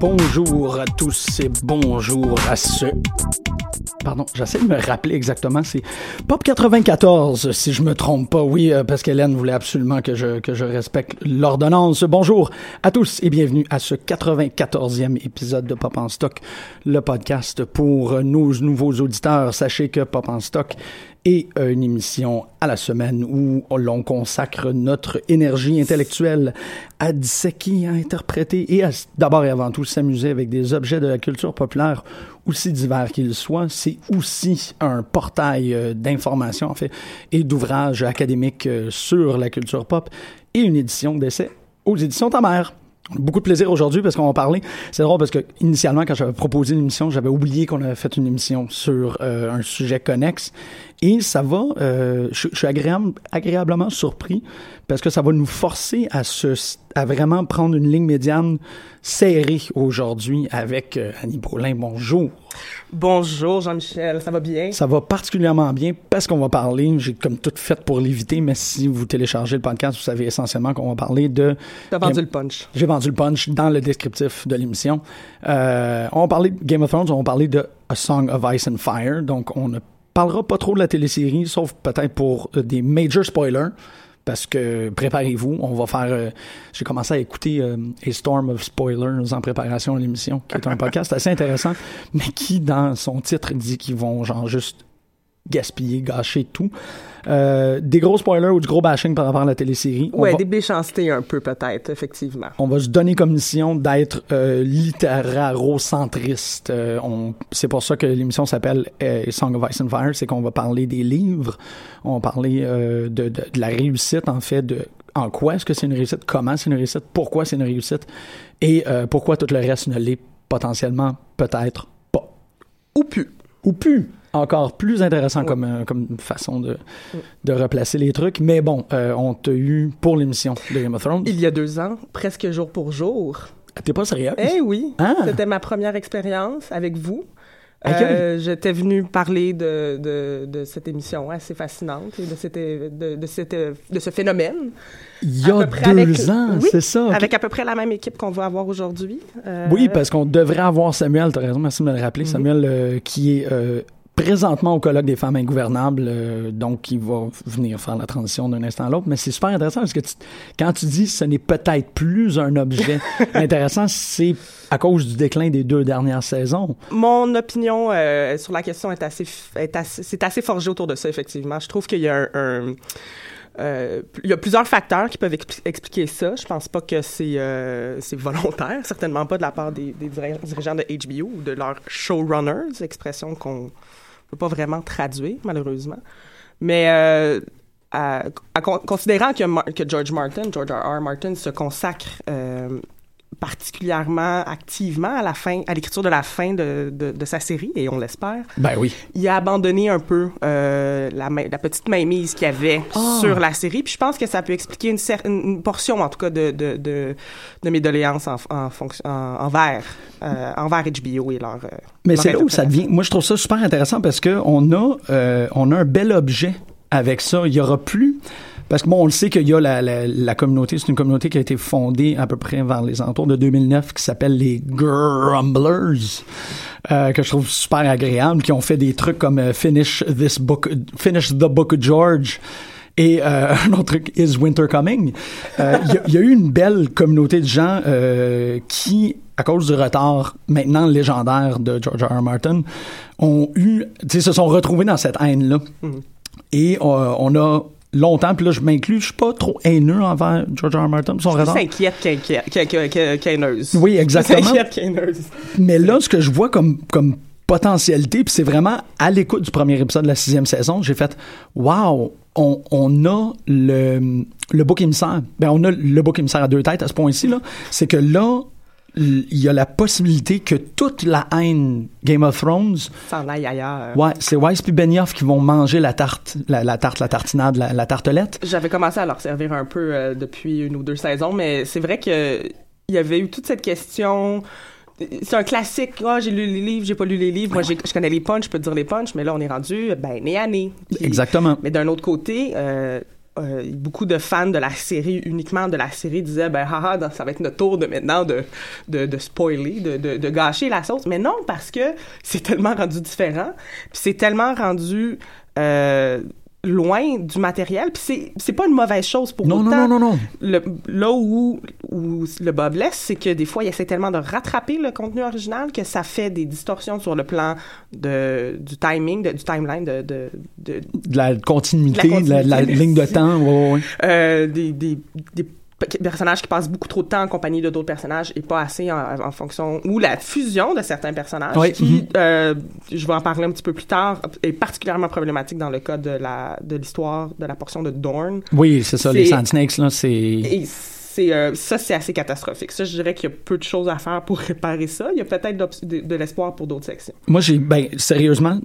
Bonjour à tous et bonjour à ceux. Pardon, j'essaie de me rappeler exactement. C'est Pop 94, si je me trompe pas. Oui, euh, parce qu'Hélène voulait absolument que je, que je respecte l'ordonnance. Bonjour à tous et bienvenue à ce 94e épisode de Pop en Stock, le podcast pour nos nouveaux auditeurs. Sachez que Pop en Stock est une émission à la semaine où l'on consacre notre énergie intellectuelle à disséquer, à interpréter et à d'abord et avant tout s'amuser avec des objets de la culture populaire aussi divers qu'ils soient. C'est aussi un portail euh, d'informations, en fait, et d'ouvrages académiques euh, sur la culture pop et une édition d'essai aux éditions Ta Mère. Beaucoup de plaisir aujourd'hui parce qu'on va parler. C'est drôle parce que initialement, quand j'avais proposé l'émission, j'avais oublié qu'on avait fait une émission sur euh, un sujet connexe. Et ça va, euh, je, je suis agréable, agréablement surpris parce que ça va nous forcer à se, à vraiment prendre une ligne médiane serrée aujourd'hui avec euh, Annie Brolin. Bonjour. Bonjour Jean-Michel, ça va bien? Ça va particulièrement bien parce qu'on va parler, j'ai comme tout fait pour l'éviter, mais si vous téléchargez le podcast, vous savez essentiellement qu'on va parler de... T'as vendu le punch. J'ai vendu le punch dans le descriptif de l'émission. Euh, on va parler de Game of Thrones, on va parler de A Song of Ice and Fire, donc on ne parlera pas trop de la télésérie, sauf peut-être pour euh, des major spoilers parce que préparez-vous, on va faire. Euh, J'ai commencé à écouter euh, A Storm of Spoilers en préparation à l'émission, qui est un podcast assez intéressant, mais qui dans son titre dit qu'ils vont genre juste gaspiller, gâcher tout. Euh, des gros spoilers ou du gros bashing par rapport à la télésérie. Ouais, va- des méchancetés un peu peut-être, effectivement. on va se donner comme mission d'être euh, littéraro-centriste. Euh, on- c'est pour ça que l'émission s'appelle euh, Song of Ice and Fire, c'est qu'on va parler des livres, on va parler de, de- de la réussite, en fait, de en quoi est-ce que c'est une réussite, comment c'est une réussite, pourquoi c'est une réussite, et euh, pourquoi tout le reste ne l'est potentiellement, peut-être pas. Ou plus. Ou plus. Encore plus intéressant comme, euh, comme façon de, de replacer les trucs. Mais bon, euh, on t'a eu pour l'émission de Game of Thrones. Il y a deux ans, presque jour pour jour. T'es pas sérieux? Eh oui, Ah! c'était ma première expérience avec vous. Euh, J'étais venu parler de, de, de cette émission assez fascinante et de, cette, de, de, cette, de ce phénomène. Il y a deux avec- ans, oui, c'est ça. Avec à peu près la même équipe qu'on va avoir aujourd'hui. Euh, Oui, parce qu'on devrait avoir Samuel, t'as raison, merci de me le rappeler. Mhm. Samuel, euh, qui est présentement au colloque des femmes ingouvernables, euh, donc qui va venir faire la transition d'un instant à l'autre. Mais c'est super intéressant parce que tu- quand tu dis ce n'est peut-être plus un objet intéressant, c'est à cause du déclin des deux dernières saisons. Mon opinion euh, sur la question est assez, est assez, c'est assez forgé autour de ça effectivement. Je trouve qu'il y a un, un- euh, il y a plusieurs facteurs qui peuvent expli- expliquer ça. Je pense pas que c'est euh, volontaire, certainement pas de la part des, des diri- dirigeants de HBO ou de leurs showrunners, expression qu'on peut pas vraiment traduire malheureusement. Mais euh, à, à con- considérant que, que George Martin, George R. R. Martin se consacre euh, particulièrement activement à la fin, à l'écriture de la fin de, de, de, sa série, et on l'espère. Ben oui. Il a abandonné un peu euh, la, la, petite mainmise qu'il y avait oh. sur la série, puis je pense que ça peut expliquer une, une portion, en tout cas, de, de, de, de mes doléances en, en en, envers, euh, envers HBO et leur. Euh, Mais c'est là où ça devient. Moi, je trouve ça super intéressant parce que on a, euh, on a un bel objet avec ça. Il y aura plus. Parce que bon, on le sait qu'il y a la, la, la communauté, c'est une communauté qui a été fondée à peu près vers les alentours de 2009 qui s'appelle les Grumblers, euh, que je trouve super agréable, qui ont fait des trucs comme euh, Finish this book, Finish the Book of George. Et euh, un autre truc, Is Winter Coming? Il euh, y, y, a eu une belle communauté de gens euh, qui, à cause du retard maintenant légendaire de George R. R. Martin, ont eu, se sont retrouvés dans cette haine-là. Mm -hmm. Et on a longtemps, puis là, je m'inclus, je suis pas trop haineux envers George R. R. Martin. Son raison. inquiète qu'haineuse. Oui, exactement. inquiète. Mais là, ce que je vois comme, comme potentialité, puis c'est vraiment à l'écoute du premier épisode de la sixième saison, j'ai fait « Wow! On, on a le, le bouc émissaire. Ben, on a le bouc émissaire à deux têtes à ce point-ci, là. C'est que là, il y a la possibilité que toute la haine Game of Thrones s'en aille ailleurs. Ouais, c'est Weiss puis Benioff qui vont manger la tarte, la, la tarte, la tartinade, la, la, tartelette. J'avais commencé à leur servir un peu euh, depuis une ou deux saisons, mais c'est vrai que il y avait eu toute cette question. C'est un classique. Ah, oh, j'ai lu les livres, j'ai pas lu les livres. Moi, je connais les punchs, je peux te dire les punchs, mais là, on est rendu, ben, nez à nez. Puis, Exactement. Mais d'un autre côté, euh, euh, beaucoup de fans de la série, uniquement de la série, disaient ben haha, ça va être notre tour de maintenant de, de, spoiler, de, de, de, gâcher la sauce. Mais non, parce que c'est tellement rendu différent, puis c'est tellement rendu euh, loin du matériel, puis c'est c'est pas une mauvaise chose pour non, autant. Non, non, non, non. Le, là où, où le bas blesse, c'est que des fois, il essaie tellement de rattraper le contenu original que ça fait des distorsions sur le plan de, du timing, de, du timeline, de... De, de, de la continuité, de la, la, la ligne de temps, ouais, ouais. Euh, des, des, des personnages qui passent beaucoup trop de temps en compagnie de d'autres personnages et pas assez en, en, fonction ou la fusion de certains personnages oui. qui mm -hmm. euh, je vais en parler un petit peu plus tard est particulièrement problématique dans le cas de la de l'histoire de la portion de Dorne oui c'est ça les Sand Snakes là c'est c'est euh, ça c'est assez catastrophique ça je dirais qu'il y a peu de choses à faire pour réparer ça il y a peut-être de, de l'espoir pour d'autres sections moi j'ai ben sérieusement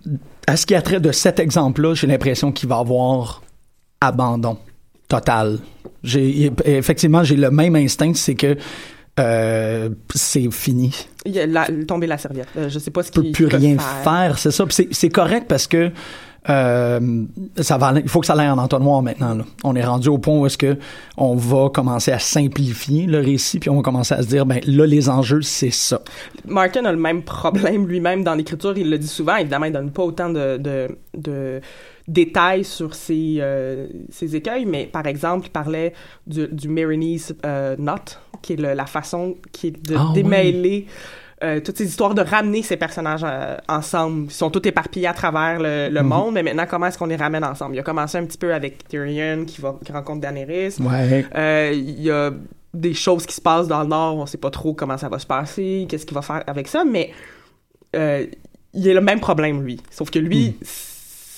à ce qui a trait de cet exemple là j'ai l'impression qu'il va avoir abandon total. J'ai effectivement j'ai le même instinct, c'est que euh, c'est fini. Il a la, tombé la serviette. Euh, je sais pas ce qu'il peut plus rien faire. faire c'est ça. C'est correct parce que euh, ça va, il faut que ça aille en entonnoir maintenant. Là. On est rendu au point où est-ce que on va commencer à simplifier le récit, puis on va commencer à se dire, ben là, les enjeux, c'est ça. Martin a le même problème lui-même dans l'écriture. Il le dit souvent. Évidemment, il donne pas autant de, de, de détails sur ses, euh, ses écueils, mais par exemple, il parlait du, du Marinese euh, Knot, qui est le, la façon qui est de Ah, démêler euh, toutes ces histoires de ramener ces personnages ensemble. Ils sont tous éparpillés à travers le, le Mhm. monde, mais maintenant, comment est-ce qu'on les ramène ensemble? Il a commencé un petit peu avec Tyrion qui, va, qui rencontre Daenerys. Ouais. Il y a des choses qui se passent dans le Nord, on sait pas trop comment ça va se passer, qu'est-ce qu'il va faire avec ça, mais il a le même problème, lui. Sauf que lui, Mm.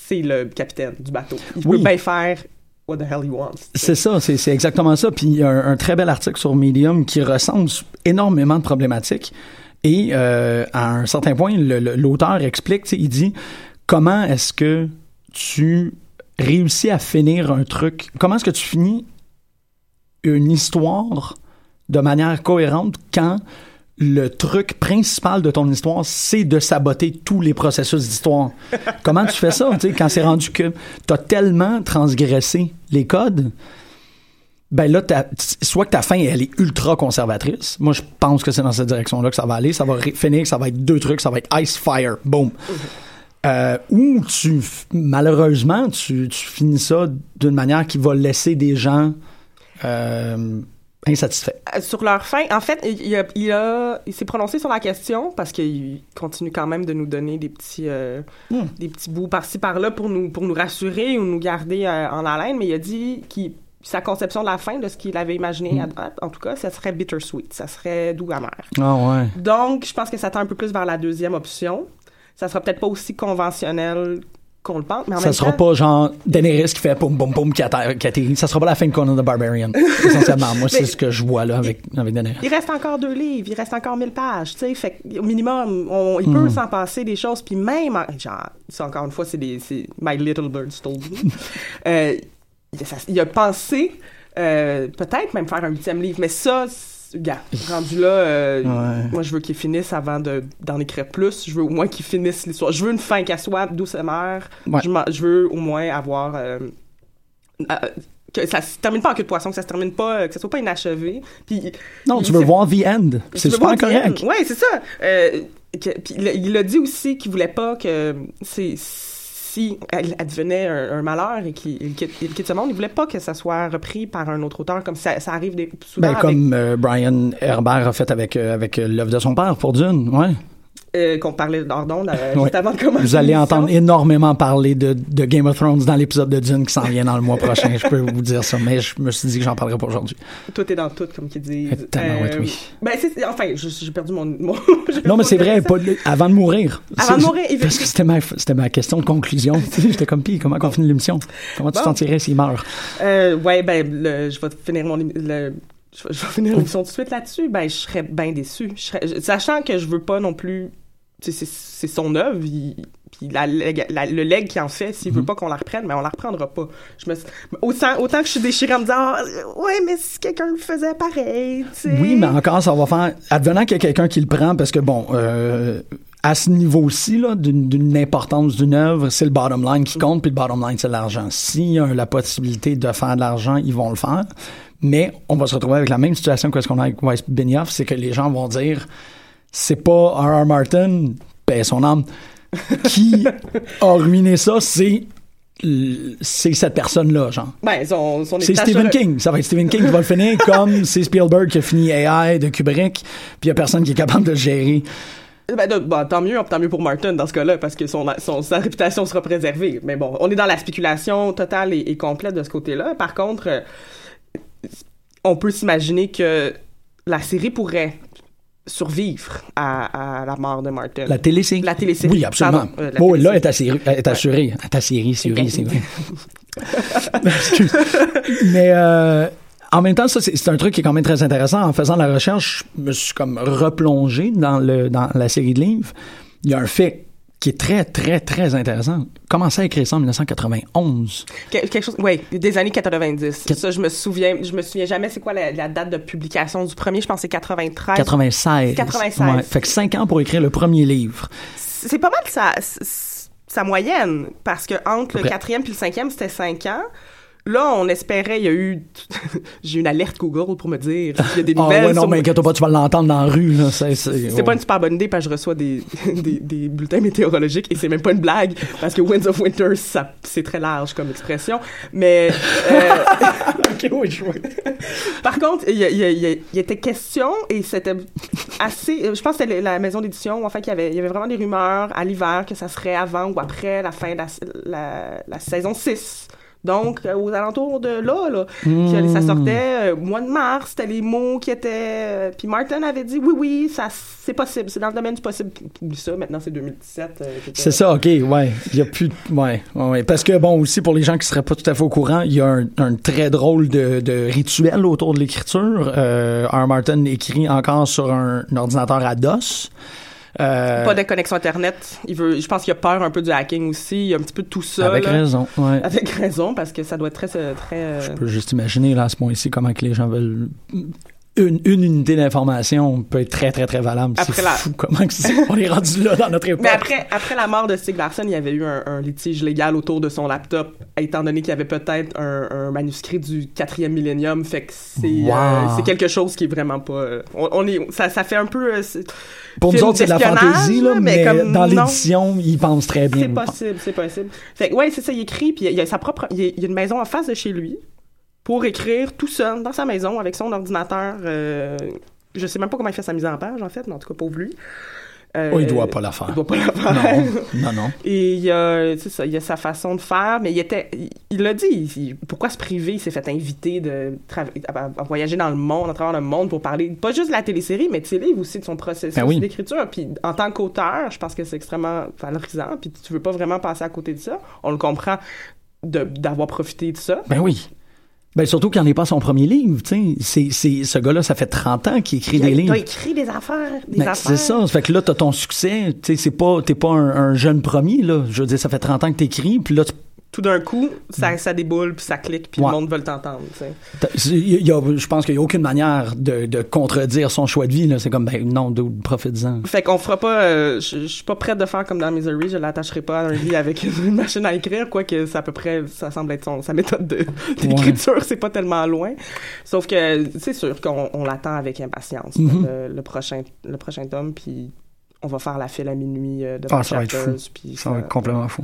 C'est le capitaine du bateau. Il Oui. peut bien faire what the hell he wants. C'est ça, c'est exactement ça. Puis il y a un, un très bel article sur Medium qui recense énormément de problématiques. Et euh, à un certain point, l'auteur explique, il dit comment est-ce que tu réussis à finir un truc, comment est-ce que tu finis une histoire de manière cohérente quand le truc principal de ton histoire, c'est de saboter tous les processus d'histoire. Comment tu fais ça, tu sais, quand c'est rendu que t'as tellement transgressé les codes, ben là, soit que ta fin, elle est ultra conservatrice. Moi, je pense que c'est dans cette direction-là que ça va aller. Ça va finir, ça va être deux trucs, ça va être ice fire, boom. Euh, ou tu, malheureusement, tu, tu finis ça d'une manière qui va laisser des gens euh, insatisfaits. Euh, Sur leur fin, en fait, il, a, il, a, il s'est prononcé sur la question parce qu'il continue quand même de nous donner des petits, euh, Hmm. des petits bouts par-ci par-là pour nous, pour nous rassurer ou nous garder euh, en haleine, mais il a dit qu'il sa conception de la fin, de ce qu'il avait imaginé, à date, en tout cas, ça serait bittersweet, ça serait doux amer. Ah ouais. Donc, je pense que ça tend un peu plus vers la deuxième option. Ça sera peut-être pas aussi conventionnel qu'on le pense. Mais en Ça même sera temps, pas genre Daenerys qui fait poum poum poum qui atter- qui atterrit. Ça sera pas la fin de Conan the Barbarian. Essentiellement, moi, c'est ce que je vois là avec, avec Daenerys. Il reste encore deux livres, il reste encore 1000 pages, tu sais, fait au minimum, on, il Hmm. peut s'en passer des choses, puis même, en- genre, ça encore une fois, c'est des, c'est My Little Bird Stole Me. euh, il, a- ça- il a pensé, euh, peut-être même faire un huitième livre, mais ça, gars, rendu là, euh, Ouais. moi je veux qu'il finisse avant de, d'en écrire plus, je veux au moins qu'il finisse l'histoire, je veux une fin qu'elle soit douce et mère, Ouais. je, je veux au moins avoir... euh, euh, que ça se termine pas en queue de poisson, que ça se termine pas, que ça soit pas inachevé. Puis Non, tu veux voir The End. C'est super correct. Oui, c'est ça. Que- puis il, il a dit aussi qu'il voulait pas que c'est si elle advenait un, un malheur et qu'il il quitte, il quitte ce monde, il voulait pas que ça soit repris par un autre auteur, comme ça, ça arrive des, souvent Ben, avec, comme euh, Brian Herbert a fait avec, euh, avec euh, l'œuvre de son père pour Dune, ouais. Euh, qu'on parlait d'Ordon euh, juste avant de commencer. Vous allez entendre énormément parler de, de Game of Thrones dans l'épisode de Dune qui s'en vient dans le mois prochain. Je peux vous dire ça, mais je me suis dit que j'en parlerai pas aujourd'hui. Tout est dans tout, comme qu'ils disent. Eh, tabarouette, oui. Ben, enfin, j'ai perdu mon. Non, mais c'est vrai, pas avant de mourir. Avant de mourir, il Parce que c'était ma, question de conclusion. J'étais comme, pis comment on finit l'émission? Comment tu t'en tirais s'il meurt? Euh, ouais, ben, le- je vais finir mon le, je, vais- finir l'émission tout de suite là-dessus. Ben, je serais bien déçu. Je serais, je- sachant que je veux pas non plus. C'est son œuvre. Puis la, leg- la- le leg qu'il en fait, s'il veut pas qu'on la reprenne, mais on la reprendra pas. Je me, autant, autant que je suis déchirée en me disant, Ah, ouais, mais si quelqu'un le faisait pareil, tu sais. Oui, mais encore, ça va faire. Advenant qu'il y a quelqu'un qui le prend, parce que bon, euh, à ce niveau-ci, d'une importance d'une œuvre, c'est le bottom line qui compte, puis le bottom line, c'est l'argent. S'il y a la possibilité de faire de l'argent, ils vont le faire. Mais on va se retrouver avec la même situation que ce qu'on a avec Weiss Benioff, c'est que les gens vont dire c'est pas R.R. Martin, paix son âme, qui a ruiné ça, c'est c'est cette personne-là, genre. Ben, son, son C'est Stephen King. Ça va être Stephen King qui va le finir comme c'est Spielberg qui a fini AI de Kubrick, puis il y a personne qui est capable de le gérer. Ben, de- bon, tant mieux, tant mieux pour Martin dans ce cas-là, parce que son, son- sa réputation sera préservée. Mais bon, on est dans la spéculation totale et, et complète de ce côté-là. Par contre, euh, on peut s'imaginer que la série pourrait survivre à, à la mort de Martin. La télésérie. La télésérie. Oui, absolument. Pardon, euh, bon, là, est assuré. Est assuré. Est assuré, c'est vrai, c'est vrai. Excuse. Mais euh, en même temps, ça, c'est c'est un truc qui est quand même très intéressant. En faisant la recherche, je me suis comme replongé dans, le, dans la série de livres. Il y a un fait qui est très, très, très intéressant. Commencé à écrire ça en 1991. Quel- quelque chose, oui, des années 90. Quat- Ça, je me souviens, je me souviens jamais c'est quoi la, la date de publication du premier. Je pense que c'est 93. 96. 96. Ouais. Fait que cinq ans pour écrire le premier livre. c'est pas mal sa, moyenne, parce que entre le quatrième puis le cinquième, c'était cinq ans. Là, on espérait, il y a eu... J'ai eu une alerte Google pour me dire qu'il y a des Ah nouvelles ouais, non, sur- mais inquiète pas, tu vas l'entendre dans la rue. là. C'est, c'est, C'est pas une super bonne idée parce que je reçois des, des, des bulletins météorologiques et c'est même pas une blague parce que Winds of Winter, ça, c'est très large comme expression. Mais euh, Ok, oui, je vois. par contre, il y, a- il y a- il y était question et c'était assez. euh, Je pense que c'était la maison d'édition. En fait, il y avait, il y avait vraiment des rumeurs à l'hiver que ça serait avant ou après la fin de la, la, la saison 6. Donc, euh, aux alentours de là, là, que ça sortait euh, mois de mars, c'était les mots qui étaient... euh, puis Martin avait dit, oui, oui, ça, c'est possible, c'est dans le domaine du possible. Oublie ça, maintenant c'est 2017. euh, C'est ça, ok, ouais. Il y a plus de... Ouais, ouais, ouais. Parce que, bon, aussi, pour les gens qui seraient pas tout à fait au courant, il y a un, un très drôle de, de rituel autour de l'écriture. Euh, R. Martin écrit encore sur un, un ordinateur à DOS. Euh, Pas de connexion Internet. Il veut, je pense qu'il a peur un peu du hacking aussi. Il y a un petit peu de tout ça. Avec là. raison, ouais. Avec raison, parce que ça doit être très... très euh, Je peux juste imaginer, là, à ce point-ci, comment que les gens veulent... Une, une unité d'information peut être très, très, très valable. C'est la- fou comment on est rendu là dans notre époque. Mais après, après la mort de Stieg Larsson, il y avait eu un, un litige légal autour de son laptop, étant donné qu'il y avait peut-être un, un manuscrit du quatrième millénium. Fait que c'est Wow. euh, quelque chose qui est vraiment pas. euh, on, on est, ça, ça fait un peu. euh, Pour nous autres, c'est de la fantaisie, là, mais, mais comme dans l'édition, ils pensent très bien. C'est possible, c'est possible. Fait que, ouais, c'est ça, il écrit, puis il y a sa propre. Il y a, il y a une maison en face de chez lui pour écrire tout seul dans sa maison avec son ordinateur. euh, je sais même pas comment il fait sa mise en page, en fait, mais en tout cas, pauvre lui. Euh, oh, il doit pas la faire. Il doit pas la faire. Non, non, non. Et il y a, ça, il y a sa façon de faire, mais il était, il- l'a dit, il- pourquoi se priver? Il s'est fait inviter de à, à voyager dans le monde, à travers le monde pour parler, pas juste de la télésérie, mais de ses livres aussi, de son processus Ben oui. d'écriture. Puis en tant qu'auteur, je pense que c'est extrêmement valorisant, puis tu veux pas vraiment passer à côté de ça. On le comprend d'avoir profité de ça. Ben oui. Ben surtout qu'il n'en est pas son premier livre, tu sais. C'est, c'est, ce gars-là, ça fait 30 ans qu'il écrit des Il a, il livres. a écrit des affaires, des Ben, affaires. c'est ça. Ça fait que là, t'as ton succès. Tu sais, c'est pas, t'es pas un, un jeune premier, là. Je veux dire, ça fait 30 ans que t'écris, puis là, tu- Tout d'un coup, ça, ça déboule, puis ça clique, puis Ouais. le monde veut t'entendre, je pense qu'il y a aucune manière de, de contredire son choix de vie. C'est comme, ben non, profite-en. Fait qu'on fera pas. euh, je suis pas prête de faire comme dans Misery. Je l'attacherai pas à un lit avec une machine à écrire, quoique c'est à peu près. Ça semble être son, sa méthode de- d'écriture. C'est pas tellement loin. Sauf que c'est sûr qu'on on l'attend avec impatience, Mhm. le, le prochain, le prochain tome. Puis on va faire la file à minuit euh, de Ah, ça va être fou. puis Ça va être complètement fou.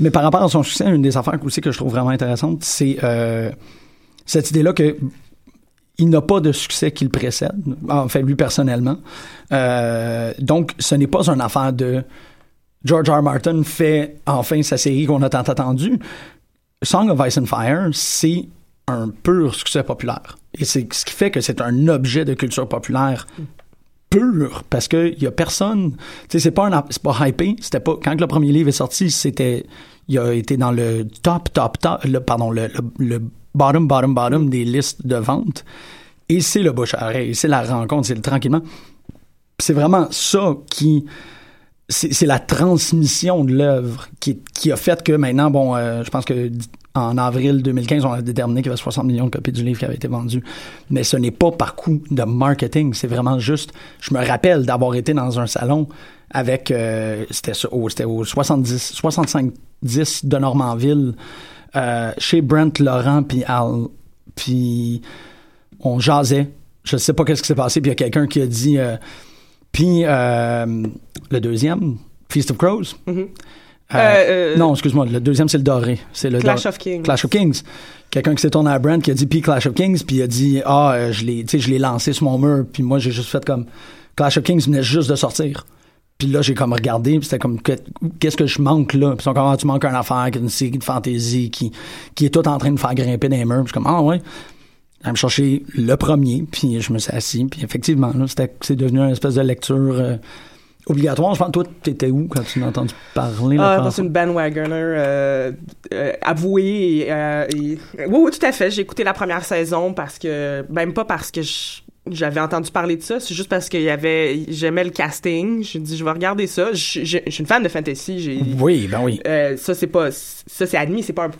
Mais par rapport à son succès, une des affaires aussi que je trouve vraiment intéressante, c'est euh, cette idée-là que il n'a pas de succès qui le précède, en fait, lui personnellement. Euh, donc, ce n'est pas une affaire de George R. R. Martin fait enfin sa série qu'on a tant attendu. Song of Ice and Fire, c'est un pur succès populaire. Et c'est ce qui fait que c'est un objet de culture populaire pur parce que il y a personne tu sais c'est pas un c'est pas hypé c'était pas quand le premier livre est sorti c'était il a été dans le top top top le, pardon le, le, le bottom bottom bottom des listes de vente. Et c'est le bouche à c'est la rencontre c'est le tranquillement. C'est vraiment ça qui c'est la transmission de l'œuvre qui, qui a fait que maintenant, bon, euh, je pense que en avril 2015, on a déterminé qu'il y avait 60 millions de copies du livre qui avaient été vendues. Mais ce n'est pas par coup de marketing, c'est vraiment juste, je me rappelle d'avoir été dans un salon avec, euh, c'était au, au 70, 65-10 de Normanville, euh, chez Brent Laurent puis Al, puis on jasait. Je sais pas qu'est-ce qui s'est passé, puis il y a quelqu'un qui a dit... euh, puis le deuxième, Feast of Crows. Euh, Euh, euh, non, excuse-moi, le deuxième c'est le doré. C'est le Clash of Kings. Clash of Kings. Quelqu'un qui s'est tourné à Brand qui a dit puis Clash of Kings puis il a dit ah euh, je l'ai tu sais je l'ai lancé sur mon mur puis moi j'ai juste fait comme Clash of Kings venait juste de sortir. Puis là j'ai comme regardé puis c'était comme que- qu'est-ce que je manque là? Puis comme Ah, tu manques une affaire une série de fantasy qui qui est tout en train de faire grimper des murs puis comme ah ouais à me chercher le premier, puis je me suis assis, puis effectivement, là, c'était, c'est devenu une espèce de lecture euh, obligatoire. Je pense, toi, t'étais où quand tu m'as entendu parler? Ah, c'est une bandwagoner euh, euh, avouée. Et, euh, et- Oui, oui, tout à fait. J'ai écouté la première saison parce que... Même pas parce que je- j'avais entendu parler de ça, c'est juste parce qu'il y avait... J'aimais le casting. J'ai dit, je vais regarder ça. Je je- je suis une fan de fantasy. J'ai... Oui, ben oui. Euh, ça c'est pas ça c'est admis c'est pas un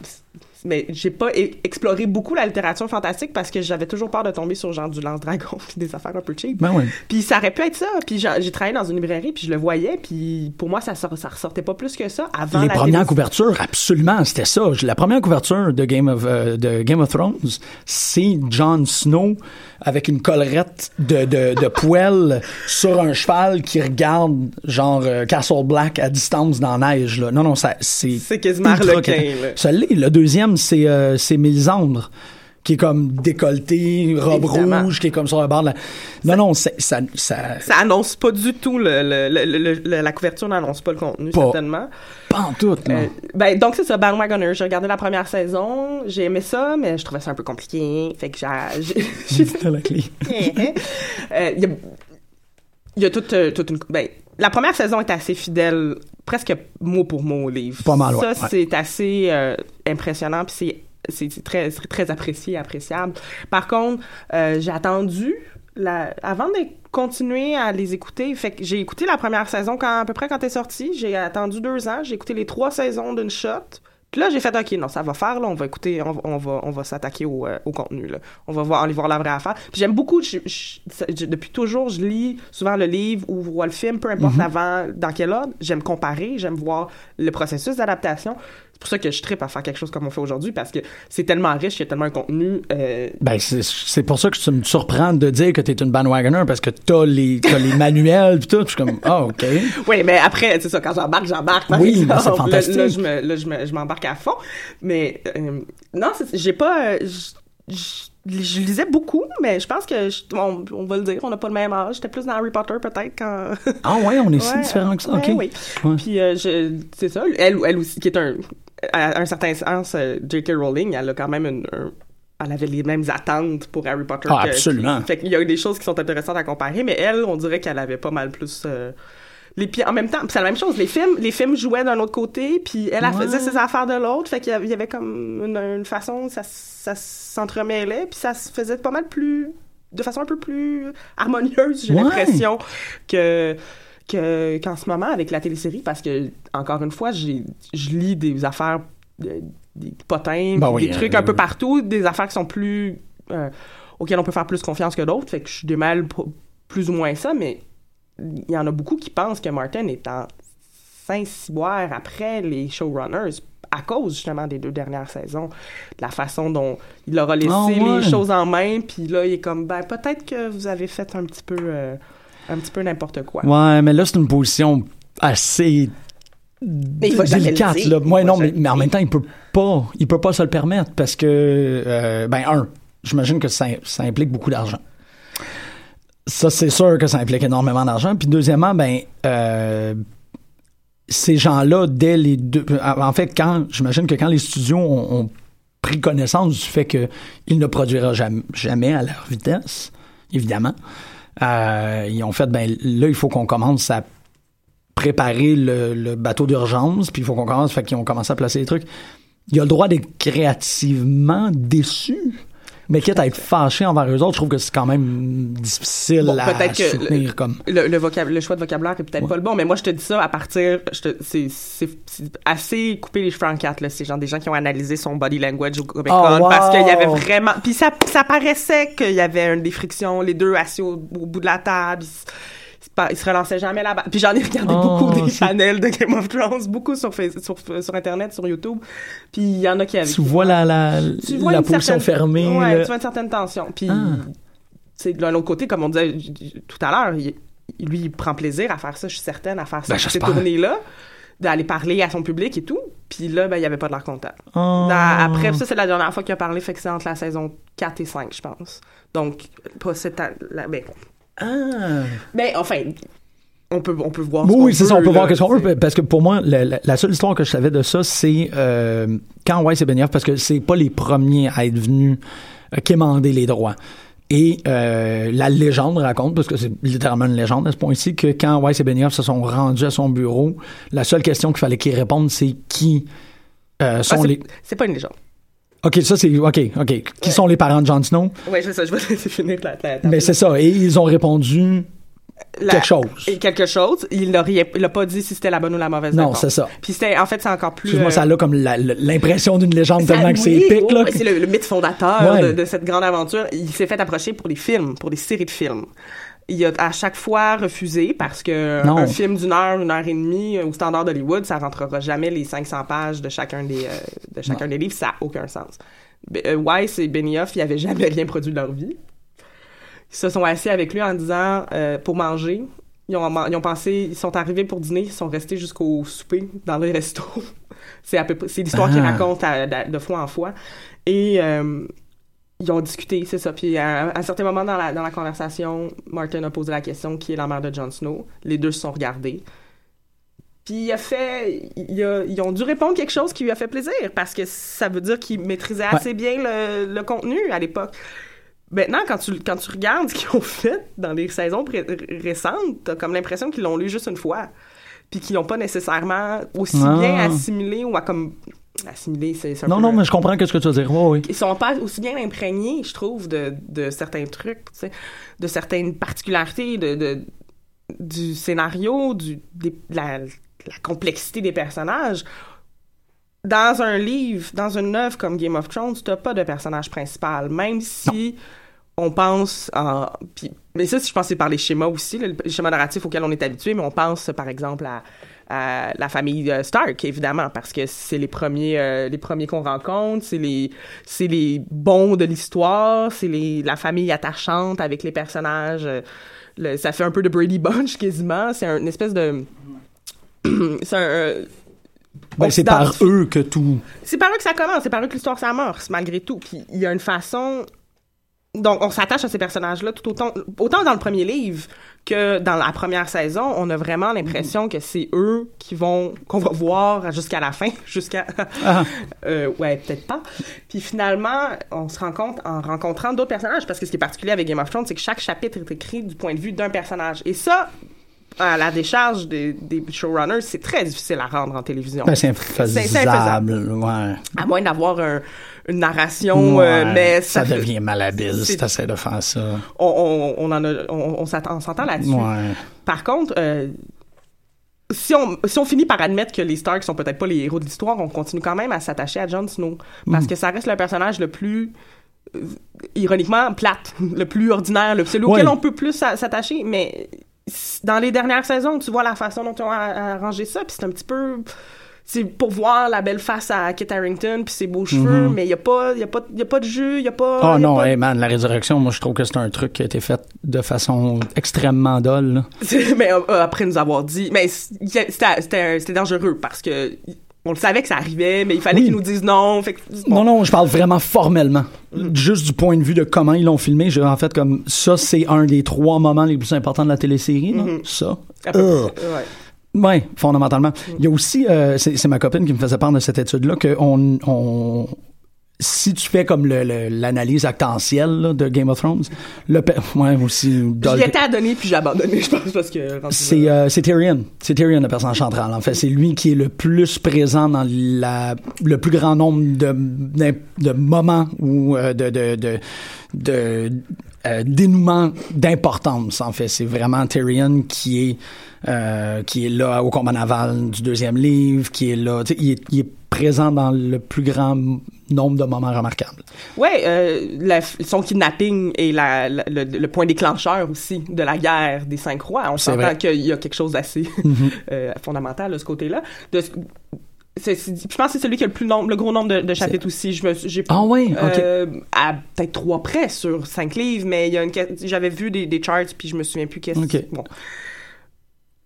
mais j'ai pas exploré beaucoup la littérature fantastique parce que j'avais toujours peur de tomber sur genre du lance-dragon des affaires un peu cheap. Ben. Puis ça aurait pu être ça. Puis j'ai travaillé dans une librairie puis je le voyais puis pour moi ça sort- ça ressortait pas plus que ça avant Les la premières couvertures, absolument, c'était ça. La première couverture de Game of, euh, de Game of Thrones, c'est Jon Snow avec une collerette de, de, de poêle sur un cheval qui regarde genre euh, Castle Black à distance dans la neige. Là. Non, non, ça, c'est... C'est quasiment ultra Harlequin, quétaine. là. Ça l'est. Le deuxième, c'est euh, c'est Mélisandre qui est comme décolleté, robe Évidemment. rouge, qui est comme sur le bord de la... Non, non, c'est- ça... ça, ça annonce pas du tout le, le- le- le- le- la couverture n'annonce pas le contenu Pas. certainement. pas en tout, non. Euh, ben donc c'est ça Bandwagoner j'ai regardé la première saison j'ai aimé ça mais je trouvais ça un peu compliqué fait que j'ai- j'ai la clé. Euh, Il y a, il y a toute, euh, toute une. Ben, la première saison est assez fidèle, presque mot pour mot au livre. Pas mal, ouais, Ça, ouais. c'est assez euh, impressionnant, puis c'est. C'est très, très apprécié, appréciable. Par contre, euh, j'ai attendu la, avant de continuer à les écouter. Fait que j'ai écouté la première saison quand, à peu près quand elle est sortie. J'ai attendu deux ans. J'ai écouté les trois saisons d'une shot. Puis là, j'ai fait, OK, non, ça va faire, là, on va écouter, on, va- on va, on va s'attaquer au, euh, au contenu, là. On va voir, aller voir la vraie affaire. Puis j'aime beaucoup, je- je- ça- je- depuis toujours, je lis souvent le livre ou vois le film, peu importe avant, dans quel ordre. J'aime comparer, j'aime voir le processus d'adaptation. C'est pour ça que je tripe à faire quelque chose comme on fait aujourd'hui, parce que c'est tellement riche, il y a tellement un contenu, euh, Ben, c'est- c'est pour ça que tu me surprends de dire que t'es une bandwagoner parce que t'as les, t'as les manuels pis tout. Je suis comme, ah, OK. Oui, mais après, c'est ça, quand j'embarque, j'embarque. Oui, exemple. c'est fantastique. Là, je me- là, je me- je m'embarque à fond. Mais euh, non, j'ai pas... euh, je, je lisais beaucoup, mais je pense que, je- on, on va le dire, on n'a pas le même âge. J'étais plus dans Harry Potter, peut-être, quand... Ah ouais, on est si différents que ça. ouais, OK. oui. Ouais. Puis, euh, c'est ça, elle, elle aussi, qui est un... À un certain sens, euh, J.K. Rowling, elle a quand même une... un- elle avait les mêmes attentes pour Harry Potter. Ah, que- absolument. Fait qu'il y a des choses qui sont intéressantes à comparer, mais elle, on dirait qu'elle avait pas mal plus... euh, les pieds en même temps. C'est la même chose. Les films, les films jouaient d'un autre côté, puis elle, faisait ses affaires de l'autre. Fait qu'il y avait- il y avait comme une, une façon, ça, ça s'entremêlait, puis ça se faisait pas mal plus, de façon un peu plus harmonieuse, j'ai Ouais. l'impression, que que qu'en ce moment avec la télésérie, parce que encore une fois, j'ai je lis des affaires, de- des potins, Ben oui, des trucs euh, un peu partout, des affaires qui sont plus euh, auxquelles on peut faire plus confiance que d'autres. Fait que je démêle p- plus ou moins ça, mais il y en a beaucoup qui pensent que Martin est en Saint-Cyboire après les showrunners à cause justement des deux dernières saisons, de la façon dont il leur a laissé Ah ouais. les choses en main, puis là il est comme ben peut-être que vous avez fait un petit peu euh, un petit peu n'importe quoi. Ouais, mais là, c'est une position assez il va délicate. Là. Va non, mais, en même temps, il peut pas, il peut pas se le permettre parce que, euh, ben, un, j'imagine que ça, ça implique beaucoup d'argent. Ça, c'est sûr que ça implique énormément d'argent. Puis deuxièmement, ben, euh, ces gens-là, dès les deux, en fait, quand, j'imagine que quand les studios ont, ont pris connaissance du fait qu'il ne produira jamais, jamais à leur vitesse, évidemment, euh, ils ont fait, ben, là, il faut qu'on commence à préparer le, le bateau d'urgence, puis il faut qu'on commence, fait qu'ils ont commencé à placer les trucs. Il a le droit d'être créativement déçu, mais quitte à être fâché envers eux autres, je trouve que c'est quand même difficile Bon, à soutenir comme... Le, le, vocab- le choix de vocabulaire est peut-être pas le bon, mais moi je te dis ça à partir, c'est assez coupé les cheveux en quatre là. C'est genre des gens qui ont analysé son body language au Comic Con Oh, wow! parce qu'il y avait vraiment, puis ça ça paraissait qu'il y avait un- des frictions, les deux assis au, au bout de la table. Ils, se- ils se relançaient jamais là-bas. Puis j'en ai regardé Oh, beaucoup des panels de Game of Thrones, beaucoup sur, Face- sur, sur Internet, sur YouTube. Puis il y en a qui avaient. Tu vois la, la, Tu vois la position certaine- fermée. Ouais, tu vois une certaine tension. Puis, Ah. c'est de l'autre côté, comme on disait tout à l'heure, lui, il prend plaisir à faire ça, je suis certaine, à faire ça, Ben, ces j'espère. tournées-là, d'aller parler à son public et tout. Puis là, ben, il n'y avait pas de l'air content. Oh. Après, ça, c'est la dernière fois qu'il a parlé, fait que c'est entre la saison 4 et 5, je pense. Donc, pas cette... la- ben, Ah. ben, enfin, on peut, on peut voir Oui, ce oui, c'est ça, on peut là, voir qu'est-ce qu'on veut, parce que pour moi, la, la- la seule histoire que je savais de ça, c'est euh, quand Weiss et Benioff, parce que c'est pas les premiers à être venus euh, quémander les droits. Et euh, la légende raconte, parce que c'est littéralement une légende à ce point-ci, que quand Weiss et Benioff se sont rendus à son bureau, la seule question qu'il fallait qu'ils répondent, c'est qui euh, Ah, sont c'est- les... C'est pas une légende. OK, ça c'est... OK, OK. Qui sont les parents de Jon Snow? Oui, c'est ça, je vais laisser finir la, la- la- Mais c'est ça. Et ils ont répondu la- quelque chose. Et quelque chose. Il n'a pas dit si c'était la bonne ou la mauvaise Non, c'est ça. Puis c'était, en fait, c'est encore plus. Excuse-moi, euh, ça a comme l'impression d'une légende ça- tellement que c'est épique. là. c'est le, le mythe fondateur Ouais. de, de cette grande aventure. Il s'est fait approcher pour des films, pour des séries de films. Il a à chaque fois refusé parce que Non. un film d'une heure, une heure et demie euh, au standard d'Hollywood, ça rentrera jamais les 500 pages de chacun des euh, de chacun des livres, ça a aucun sens. Euh, Weiss et Benioff, ils avaient jamais rien produit de leur vie. Ils se sont assis avec lui en disant euh, pour manger. Ils ont, ils ont pensé, ils sont arrivés pour dîner, ils sont restés jusqu'au souper dans le resto. c'est à peu près, c'est l'histoire qu'ils Ah. racontent de, de fois en fois. Et euh, ils ont discuté, c'est ça. Puis à, à un certain moment dans la, dans la conversation, Martin a posé la question qui est la mère de Jon Snow. Les deux se sont regardés. Puis il a fait, il a- ils ont dû répondre quelque chose qui lui a fait plaisir parce que ça veut dire qu'il maîtrisait assez bien le, le contenu à l'époque. Maintenant, quand tu, quand tu regardes ce qu'ils ont fait dans les saisons récentes, t'as comme l'impression qu'ils l'ont lu juste une fois. Puis qu'ils n'ont pas nécessairement aussi Ah. bien assimilé ou à comme. Assimilé, c'est Non, peu- non, mais je comprends que ce que tu veux dire. Oui, oui. ils sont pas aussi bien imprégnés, je trouve, de, de certains trucs, tu sais, de certaines particularités de, de- du scénario, du, des- de la, complexité des personnages. Dans un livre, dans une œuvre comme Game of Thrones, tu n'as pas de personnage principal, même si on pense en... mais ça, je pense c'est par les schémas aussi, le, le schéma narratif auquel on est habitué, mais on pense, par exemple, à, à la famille euh, Stark, évidemment, parce que c'est les premiers, euh, les premiers qu'on rencontre, c'est les, c'est les bons de l'histoire, c'est les, la famille attachante avec les personnages. euh, le- ça fait un peu de Brady Bunch quasiment. C'est un- une espèce de, c'est un, Ben, c'est par eux que tout. C'est par eux que ça commence, c'est par eux que l'histoire s'amorce, malgré tout. Puis il y a une façon. Donc, on s'attache à ces personnages-là tout autant, autant dans le premier livre que dans la première saison. On a vraiment l'impression que c'est eux qui vont, qu'on va voir jusqu'à la fin, jusqu'à. Ah. Euh, ouais, peut-être pas. Puis finalement, on se rend compte en rencontrant d'autres personnages, parce que ce qui est particulier avec Game of Thrones, c'est que chaque chapitre est écrit du point de vue d'un personnage. Et ça, à la décharge des, des showrunners, c'est très difficile à rendre en télévision. Ben, c'est infaisable. Ouais. À moins d'avoir un- une narration, euh, mais ça, ça, devient malhabile si c'est- t'essaies de faire ça. On, on, on en a, on, on on s'entend là-dessus. Ouais. Par contre, euh, si on, si on finit par admettre que les Stark sont peut-être pas les héros de l'histoire, on continue quand même à s'attacher à Jon Snow. Parce Mm. que ça reste le personnage le plus, euh, ironiquement, plate, le plus ordinaire, le, celui Ouais. auquel on peut plus s'a- s'attacher. Mais dans les dernières saisons, tu vois la façon dont ils ont a- arrangé ça, puis c'est un petit peu... C'est pour voir la belle face à Kit Harington puis ses beaux cheveux, mais il y a pas y a pas y a pas de jus, il y a pas. Oh il y a non, pas- hey man, la résurrection, moi je trouve que c'est un truc qui a été fait de façon extrêmement dolle. mais euh, euh, après nous avoir dit mais c'était dangereux parce que on le savait que ça arrivait mais il fallait Oui. qu'ils nous disent non fait que, bon. Non, non, je parle vraiment formellement. Mm. Juste du point de vue de comment ils l'ont filmé. J'ai en fait comme ça, c'est un des trois moments les plus importants de la télésérie. là. Ça. À peu Ugh. près, ouais. Oui, fondamentalement. Mm. Il y a aussi, euh, c'est ma copine qui me faisait part de cette étude-là, que on, on, si tu fais comme l'analyse actentielle là, de Game of Thrones, le ouais, aussi, J'y étais à donner puis j'ai abandonné je pense parce que c'est euh, Tyrion. C'est Tyrion le personnage central. En fait, c'est lui qui est le plus présent dans la le plus grand nombre de de moments ou euh, de de, de euh, dénouements d'importance. En fait, c'est vraiment Tyrion qui est euh, qui est là au combat naval du deuxième livre, qui est là. Il est, il est présent dans le plus grand nombre de moments remarquables. ouais euh, la- son kidnapping est la, la- le, le point déclencheur aussi de la guerre des cinq rois on s'entend qu'il y a quelque chose d'assez Mhm. euh, fondamental de ce côté-là de c'est- je pense que c'est celui qui a le plus nombre, le gros nombre de, de chapitres aussi. Je me, j'ai Ah oui, euh, à peut-être trois près sur cinq livres, mais il y a une, j'avais vu des, des charts puis je me souviens plus qu'est-ce. Ok. Bon.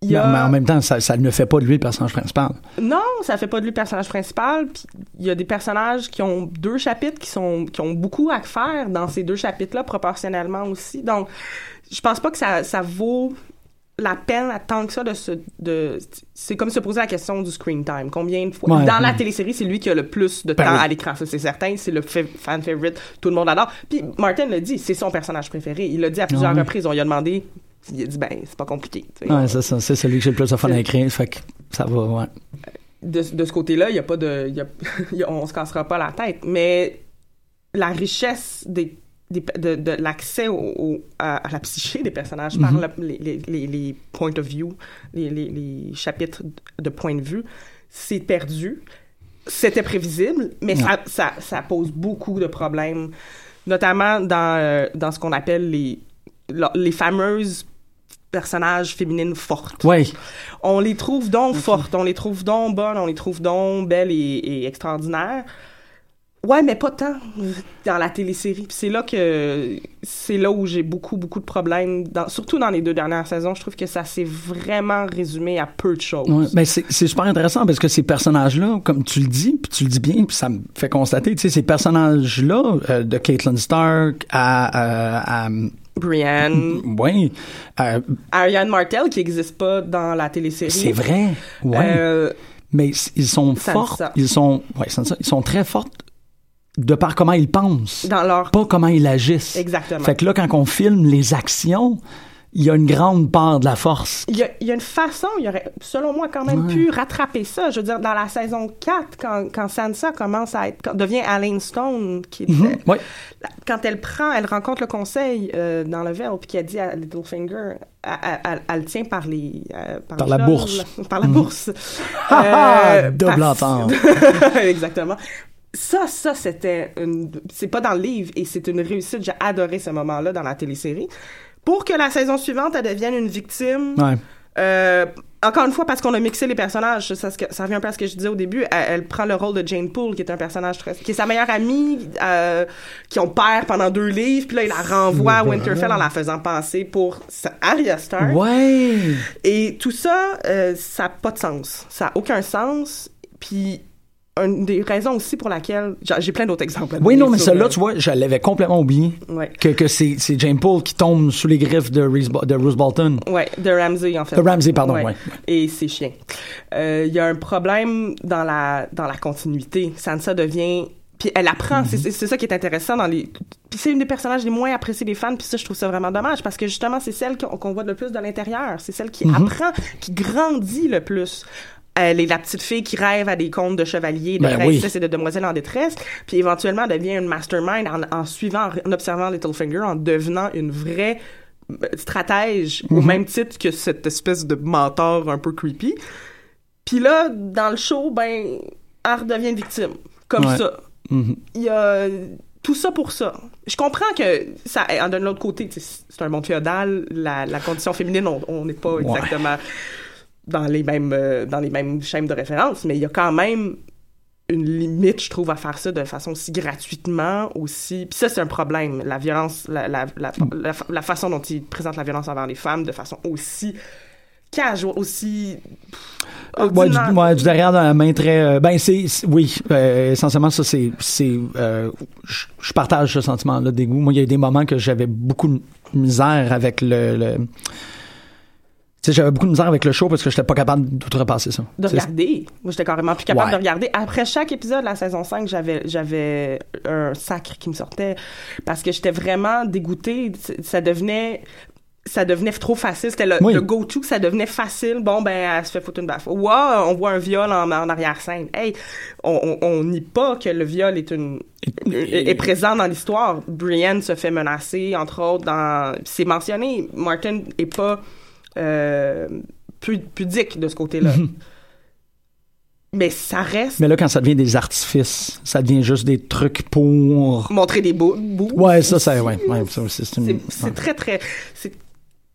Il y Mais, en même temps, ça, ça ne fait pas de lui le personnage principal. Non, ça fait pas de lui le personnage principal. Puis il y a des personnages qui ont deux chapitres qui sont qui ont beaucoup à faire dans ces deux chapitres-là proportionnellement aussi. Donc, je pense pas que ça, ça vaut la peine à tant que ça de se de c'est comme se poser la question du screen time combien de fois Ouais. dans la télésérie c'est lui qui a le plus de Ben temps oui. à l'écran ça c'est certain c'est le fa- fan favorite tout le monde adore puis Martin l'a dit c'est son personnage préféré il l'a dit à plusieurs Ouais. reprises on lui a demandé il a dit ben c'est pas compliqué c'est ça. C'est celui que j'ai le plus de fun à écrire. Fait que ça va, ouais. de, de ce côté-là, il y a pas de, y a- on se cassera pas la tête. Mais la richesse des, des- de, de l'accès au, au- à, à la psyché des personnages par Mhm. le- les, les, les, les points of view, les, chapitres de point de vue, c'est perdu. C'était prévisible, mais ça, ça, ça pose beaucoup de problèmes, notamment dans, euh, dans ce qu'on appelle les, les fameuses personnages féminines fortes Ouais. on les trouve donc fortes, on les trouve donc bonnes, on les trouve donc belles et, et extraordinaires. Ouais, mais pas tant dans la télésérie. Puis c'est là que c'est là où j'ai beaucoup beaucoup de problèmes, dans, surtout dans les deux dernières saisons. Je trouve que ça s'est vraiment résumé à peu de choses. Ouais, ben c'est c'est super intéressant parce que ces personnages-là, comme tu le dis, puis tu le dis bien, puis ça me fait constater, tu sais, ces personnages-là, euh, de Caitlyn Stark à, euh, à Brienne, ouais, euh, Ariane Martel qui n'existe pas dans la télésérie. c'est vrai, ouais, Euh, mais ils sont forts, ils sont, ouais, ils sont très fortes de par comment ils pensent, dans leur pas comment ils agissent. exactement. Fait que là, quand on filme les actions, il y a une grande part de la force. Il y, a, il y a une façon, il y aurait, selon moi, quand même Ouais. pu rattraper ça. Je veux dire, dans la saison 4, quand, quand Sansa commence à être, quand- devient Alain Stone, qui Mhm, ouais. quand elle prend, elle rencontre le conseil euh, dans le Vale, puis qu'elle dit à Littlefinger, elle, elle- elle- elle le tient par les... euh, Par la bourse. Par la bourse. Ah, double parce- entente. Exactement. Ça, ça, c'était une... C'est pas dans le livre, et c'est une réussite. J'ai adoré ce moment-là dans la télésérie. Pour que la saison suivante, elle devienne une victime... Ouais. Euh, encore une fois, parce qu'on a mixé les personnages, ça, ça, ça revient un peu à ce que je disais au début. Elle, elle prend le rôle de Jane Poole, qui est un personnage très, qui est sa meilleure amie, euh, qui ont perd pendant deux livres, puis là il la renvoie à Winterfell en la faisant passer pour Arya Stark. Ouais. Et tout ça, euh, ça n'a pas de sens. Ça n'a aucun sens. Puis une des raisons aussi pour laquelle j'ai plein d'autres exemples. Oui, non, mais celle-là, euh, tu vois, je l'avais complètement oublié. Ouais. Que, que c'est c'est Jane Paul qui tombe sous les griffes de, Reese, de Bruce Bolton. Ouais, de Ramsey en fait. De Ramsey, pardon, ouais. Et ses chiens. Euh, Il y a un problème dans la dans la continuité. Sansa devient puis elle apprend, Mhm. c'est- c'est c'est ça qui est intéressant dans les puis c'est une des personnages les moins appréciés des fans, puis ça je trouve ça vraiment dommage parce que justement c'est celle qu'on qu'on voit le plus de l'intérieur, c'est celle qui Mhm. apprend, qui grandit le plus. Elle est la petite fille qui rêve à des contes de chevaliers, de Ben oui. princesses et de demoiselles en détresse, puis éventuellement elle devient une mastermind en, en suivant, en observant Littlefinger, en devenant une vraie euh, stratège au Mhm. même titre que cette espèce de mentor un peu creepy. Puis là, dans le show, ben, elle redevient victime. Comme Ouais. ça. Mhm. Il y a tout ça pour ça. Je comprends que ça, en d'un autre côté, c'est un monde féodal, la, la condition féminine, on- n'est pas Ouais. Dans les mêmes euh, dans les mêmes chaînes de référence, mais il y a quand même une limite, je trouve, à faire ça de façon aussi gratuitement, aussi. Puis ça, c'est un problème. La violence, la, la, la, la, façon dont ils présentent la violence envers les femmes de façon aussi casual, aussi. Euh, Ouais, du, ouais, du derrière dans la main très. euh, ben, c'est. Oui, euh, essentiellement, ça, c'est. c'est euh, je partage ce sentiment-là dégoût. Moi, il y a eu des moments que j'avais beaucoup de misère avec le. Sais, j'avais beaucoup de misère avec le show parce que j'étais pas capable d'outrepasser ça. de regarder. Moi, j'étais carrément plus capable Ouais. de regarder. Après chaque épisode de la saison 5, j'avais, j'avais un sacre qui me sortait parce que j'étais vraiment dégoûtée. Ça devenait, ça devenait trop facile. C'était le, Oui. le go-to, ça devenait facile. Bon, ben, elle se fait foutre une baffe. Wow, on voit un viol en, en arrière-scène. Hey, on, on, on nie pas que le viol est une, est, est présent dans l'histoire. Brienne se fait menacer, entre autres, dans, c'est mentionné. Martin est pas, euh, pu- pudique de ce côté-là. Mais ça reste Mais là, quand ça devient des artifices, ça devient juste des trucs pour. montrer des bouts. Ouais, ça, ça, ouais, ouais, c'est une. Très, très... C'est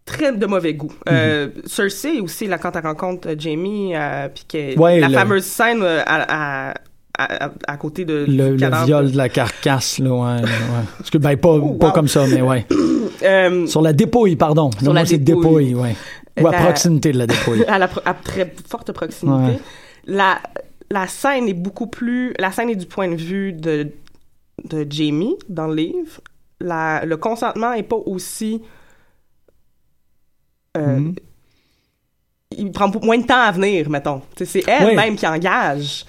très de mauvais goût. Euh, Cersei aussi, là, quand elle rencontre Jamie, euh, puis que Ouais, la le- fameuse scène euh, à, à, à, à côté de Le, du le cadavre. viol de la carcasse, là, ouais. ouais. Parce que, ben, pas, Oh, pas comme ça, mais ouais. Euh, Sur la dépouille, pardon. Sur Non, la dépouille. dépouille, ouais. Ou à La- proximité de la dépouille. à, la, à très forte proximité. Ouais. La, la scène est beaucoup plus... La scène est du point de vue de, de Jamie dans le livre. La, le consentement est pas aussi... euh, Mhm. Il prend beaucoup moins de temps à venir, mettons. C'est elle-même qui engage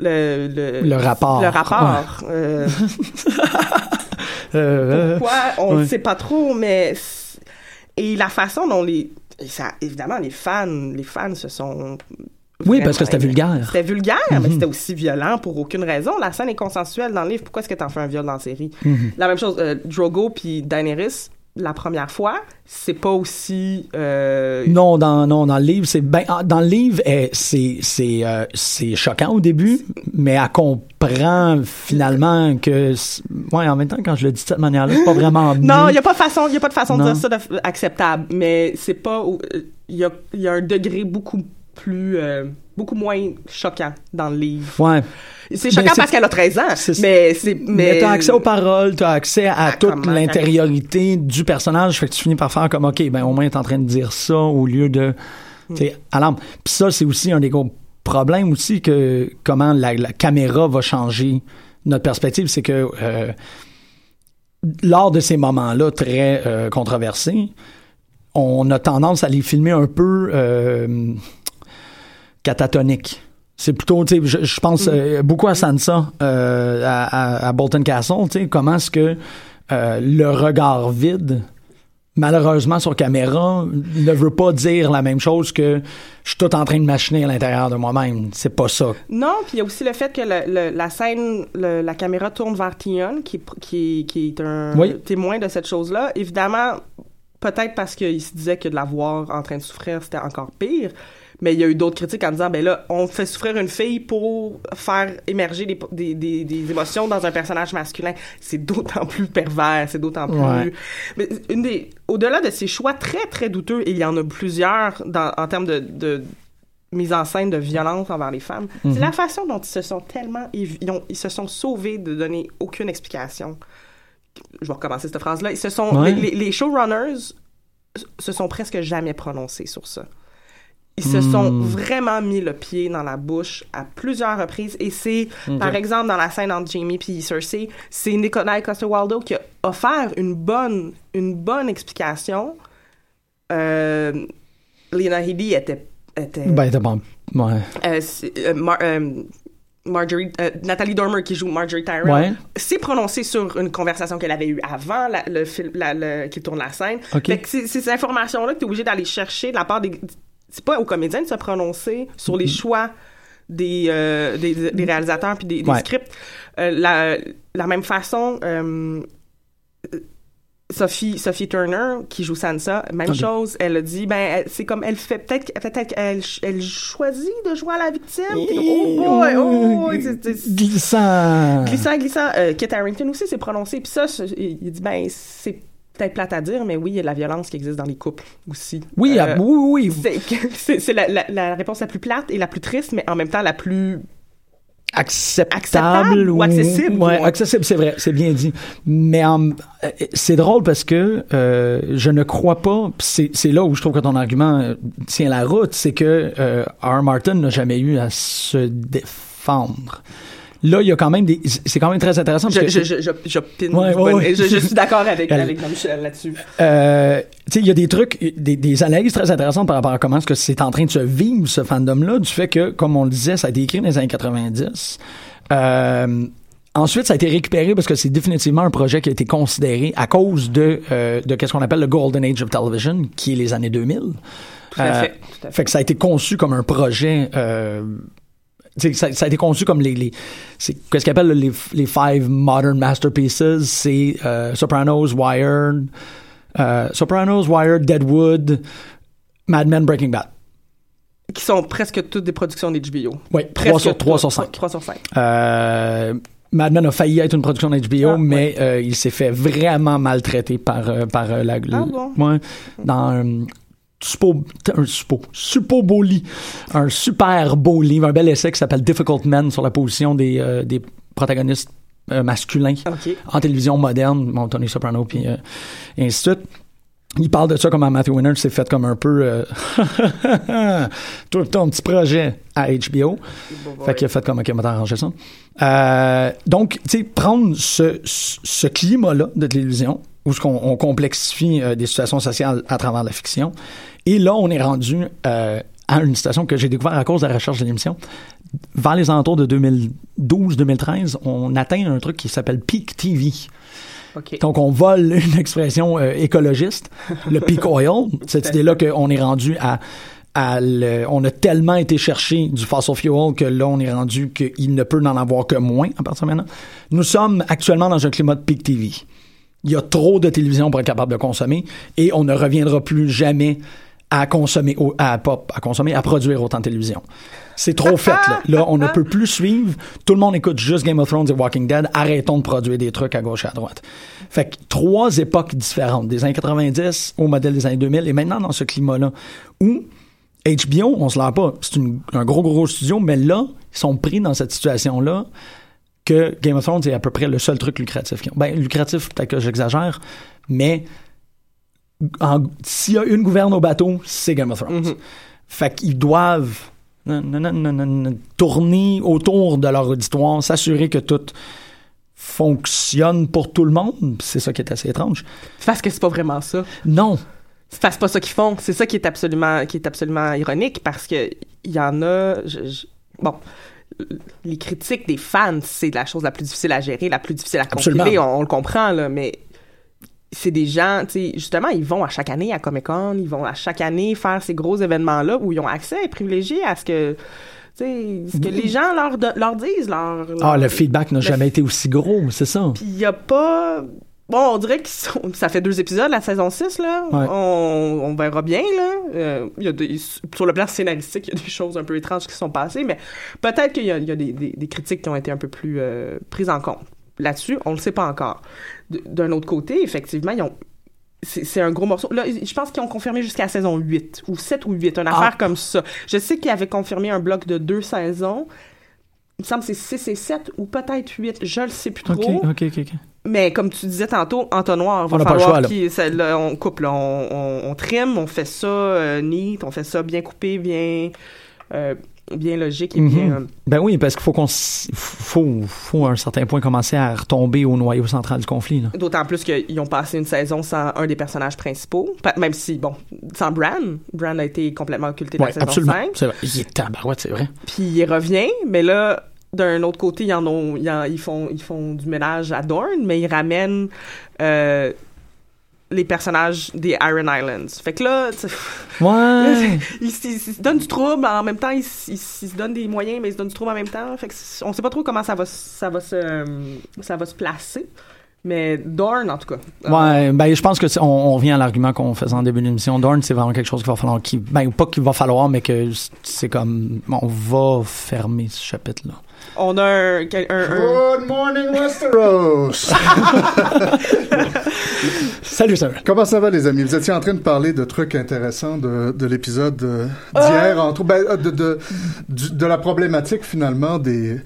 le, le, Le rapport. Le rapport. Euh, Euh, pourquoi? On ne ouais. sait pas trop mais et la façon dont les ça évidemment les fans les fans se sont Oui, parce que c'était vulgaire. c'était vulgaire mais Mhm. c'était aussi violent pour aucune raison la scène est consensuelle dans le livre pourquoi est-ce que t'en fais un viol dans la série? Mhm. la même chose euh, Drogo puis Daenerys la première fois c'est pas aussi euh, Non, dans, non, dans le livre, c'est ben, ah, dans le livre, eh, c'est c'est euh, c'est choquant au début, mais elle comprend finalement que ouais, en même temps quand je le dis de cette manière-là, c'est pas vraiment non il y a pas de façon il y a pas de façon de Non. dire ça de- acceptable mais c'est pas au- euh, il y a il y a un degré beaucoup plus euh, beaucoup moins choquant dans le livre. Ouais. C'est choquant parce qu'elle a 13 ans, c'est- mais c'est... Mais, t'as accès aux paroles, t'as accès à Ah, toute l'intériorité du personnage, fait que tu finis par faire comme ok, ben au moins t'es en train de dire ça au lieu de, tu à l'âme. Puis ça, c'est aussi un des gros problèmes aussi que comment la, la caméra va changer notre perspective, c'est que euh, lors de ces moments-là très euh, controversés, on a tendance à les filmer un peu euh, catatoniques. C'est plutôt, tu sais, je, je pense euh, beaucoup à Sansa, euh, à, à- à Bolton Castle, tu sais, comment est-ce que euh, le regard vide, malheureusement sur caméra, ne veut pas dire la même chose que je suis tout en train de machiner à l'intérieur de moi-même. C'est pas ça. Non, puis il y a aussi le fait que le- le- la scène, le- la caméra tourne vers Tion, qui, est pr- qui, est- qui est un Oui. témoin de cette chose-là. Évidemment, peut-être parce qu'il se disait que de la voir en train de souffrir, c'était encore pire. Mais il y a eu d'autres critiques en disant, ben là, on fait souffrir une fille pour faire émerger des, des, des, des émotions dans un personnage masculin. C'est d'autant plus pervers, c'est d'autant plus... Ouais. Mais une des... Au-delà de ces choix très, très douteux, et il y en a plusieurs dans, en termes de, de mise en scène de violence envers les femmes, Mhm. c'est la façon dont ils se sont tellement... Ils, ont- ils se sont sauvés de donner aucune explication. Je vais recommencer cette phrase-là. Ils se sont... Ouais. Les- les showrunners se sont presque jamais prononcés sur ça. Ils se sont Hmm. vraiment mis le pied dans la bouche à plusieurs reprises. Et c'est, par exemple, dans la scène entre Jamie et Cersei, c'est Nikolai Coster-Waldau qui a offert une bonne, une bonne explication. Euh, Lena Headey était, était Ben, t'as bon. Ouais. euh, euh, Mar- Marjorie, euh, Nathalie Dormer qui joue Marjorie Tyrell Ouais. s'est prononcée sur une conversation qu'elle avait eue avant la- le film, la, le- qu'il tourne la scène. Ok. Fait que c'est c'est ces informations-là que tu es obligé d'aller chercher de la part des. C'est pas aux comédiens de se prononcer sur les choix des, euh, des, des réalisateurs puis des, des Ouais. scripts. Euh, la, la même façon, euh, Sophie, Sophie Turner, qui joue Sansa, même chose. Elle a dit, ben, elle- c'est comme elle fait peut-être, peut-être qu'elle elle choisit de jouer à la victime. Oh boy, oh c'est- c'est- Glissant. glissant, glissant. Kit Harington aussi s'est prononcé. Puis ça, il dit, ben, c'est peut-être plate à dire, mais oui, il y a de la violence qui existe dans les couples aussi. Oui, Euh, oui, oui, oui. c'est la, la- la réponse la plus plate et la plus triste, mais en même temps la plus acceptable, Acceptable ou accessible, ouais. accessible, c'est vrai, c'est bien dit. Mais euh, c'est drôle parce que euh, je ne crois pas. C'est là où je trouve que ton argument tient la route, c'est que euh, R. Martin n'a jamais eu à se défendre. Là, il y a quand même des. C'est quand même très intéressant parce Je, que je, je, je, Ouais, ouais, ouais. Je, suis d'accord avec, avec Jean-Michel là-dessus. Euh, tu sais, il y a des trucs, des, des analyses très intéressantes par rapport à comment est-ce que c'est en train de se vivre, ce fandom-là, du fait que, comme on le disait, ça a été écrit dans les années 90. Euh, ensuite, ça a été récupéré parce que c'est définitivement un projet qui a été considéré à cause de, euh, de qu'est-ce qu'on appelle le Golden Age of Television, qui est les années 2000. Tout à fait. Tout à fait. Fait que ça a été conçu comme un projet. Euh, ça, ça a été conçu comme les, les c'est qu'est-ce qu'ils appellent les, les five modern masterpieces. C'est euh, Sopranos, Wired, euh, Sopranos, Wired, Deadwood, Mad Men, Breaking Bad. Qui sont presque toutes des productions d'HBO. Oui, 3 sur, 3 sur 5. 3 sur 5. Euh, Mad Men a failli être une production d'HBO, Ah, mais euh, il s'est fait vraiment maltraiter par, par la... Ah bon? ouais, dans un beau lit, un super beau livre, un bel essai qui s'appelle Difficult Men sur la position des, euh, des protagonistes euh, masculins en télévision moderne, bon, Tony Soprano, puis euh, et ainsi de suite. Il parle de ça comme Matthew Winner s'est fait comme un peu euh, tout ton petit projet à HBO. Fait qu'il a fait comme OK, on va t'arranger ça. Euh, donc, tu sais, prendre ce, ce, climat-là de télévision où on complexifie euh, des situations sociales à travers la fiction, et là, on est rendu euh, à une situation que j'ai découvert à cause de la recherche de l'émission. Vers les alentours de 2012-2013, on atteint un truc qui s'appelle Peak TV. Donc, on vole une expression euh, écologiste, le peak oil. Cette idée-là qu'on est rendu à, à le- on a tellement été chercher du fossil fuel que là, on est rendu qu'il ne peut n'en avoir que moins à partir de maintenant. Nous sommes actuellement dans un climat de peak TV. Il y a trop de télévision pour être capable de consommer et on ne reviendra plus jamais à consommer, au- à, pas à consommer, à produire autant de télévision. C'est trop fait, là. Là, on ne peut plus suivre. Tout le monde écoute juste Game of Thrones et Walking Dead. Arrêtons de produire des trucs à gauche et à droite. Fait que trois époques différentes, des années 90 au modèle des années 2000 et maintenant dans ce climat-là où HBO, on se l'a pas, c'est un gros, gros studio, mais là, ils sont pris dans cette situation-là que Game of Thrones est à peu près le seul truc lucratif qu'ils ont. Ben, lucratif, peut-être que j'exagère, mais s'il y a une gouverne au bateau, c'est Game of Thrones. Fait qu'ils doivent tourner autour de leur auditoire, s'assurer que tout fonctionne pour tout le monde. C'est ça qui est assez étrange. Parce que c'est pas vraiment ça. Non. C'est pas ça qu'ils font. C'est ça qui est absolument, qui est absolument ironique parce que il y en a. je- je- bon, les critiques des fans, c'est la chose la plus difficile à gérer, la plus difficile à contrôler. On, on le comprend là, mais c'est des gens, tu sais, justement, ils vont à chaque année à Comic Con, ils vont à chaque année faire ces gros événements là où ils ont accès privilégié à ce que, tu sais, ce que les gens leur leur disent, leur. Ah, le feedback n'a le jamais été aussi gros, c'est ça. puis il y a pas. Bon, on dirait que ça fait deux épisodes, la saison 6, là. Ouais. On, on verra bien, là. Euh, y a des, sur le plan scénaristique, il y a des choses un peu étranges qui sont passées, mais peut-être qu'il y a, il y a des, des- des critiques qui ont été un peu plus euh, prises en compte. Là-dessus, on le sait pas encore. D'un autre côté, effectivement, ils ont. C'est un gros morceau. Là, je pense qu'ils ont confirmé jusqu'à la saison 8, ou 7 ou 8, une Ah. affaire comme ça. Je sais qu'ils avaient confirmé un bloc de deux saisons. Il me semble que c'est 6 et 7, ou peut-être 8, je le sais plus trop. OK, OK, OK. Mais comme tu disais tantôt, entonnoir, va On falloir choix, là. qu'il- ça, là, on coupe, là, on, on, on trim, on fait ça euh, neat, on fait ça bien coupé, bien, euh, bien logique et Mhm. bien. euh, Ben oui, parce qu'il faut qu'on faut, faut à un certain point commencer à retomber au noyau central du conflit. D'autant plus qu'ils ont passé une saison sans un des personnages principaux, Pa- même si, bon, sans Bran. Bran a été complètement occulté dans Ouais, la saison absolument. 5. C'est vrai. Il est tabarouette, c'est vrai. Puis il revient, mais là, d'un autre côté, ils, en ont, ils, en- ils font, ils font du ménage à Dorne, mais ils ramènent euh, les personnages des Iron Islands. Fait que là, Ouais. ils, se donnent du trouble, en même temps, ils, ils se donnent des moyens, mais ils se donnent du trouble en même temps. Fait que on sait pas trop comment ça va, ça va, se, euh, ça va se placer. Mais Dorne, en tout cas. Ouais, ben je pense que on, on revient à l'argument qu'on faisait en début d'émission. Dorn, c'est vraiment quelque chose qu'il va falloir, qui, ben pas qu'il va falloir, mais que c'est comme, on va fermer ce chapitre-là. On a un. quel- un- un- Good morning, Westeros! Salut, Sarah. Comment ça va, les amis? Vous étiez en train de parler de trucs intéressants de, de l'épisode euh, d'hier, entre ben, euh, de, de la problématique, finalement, des,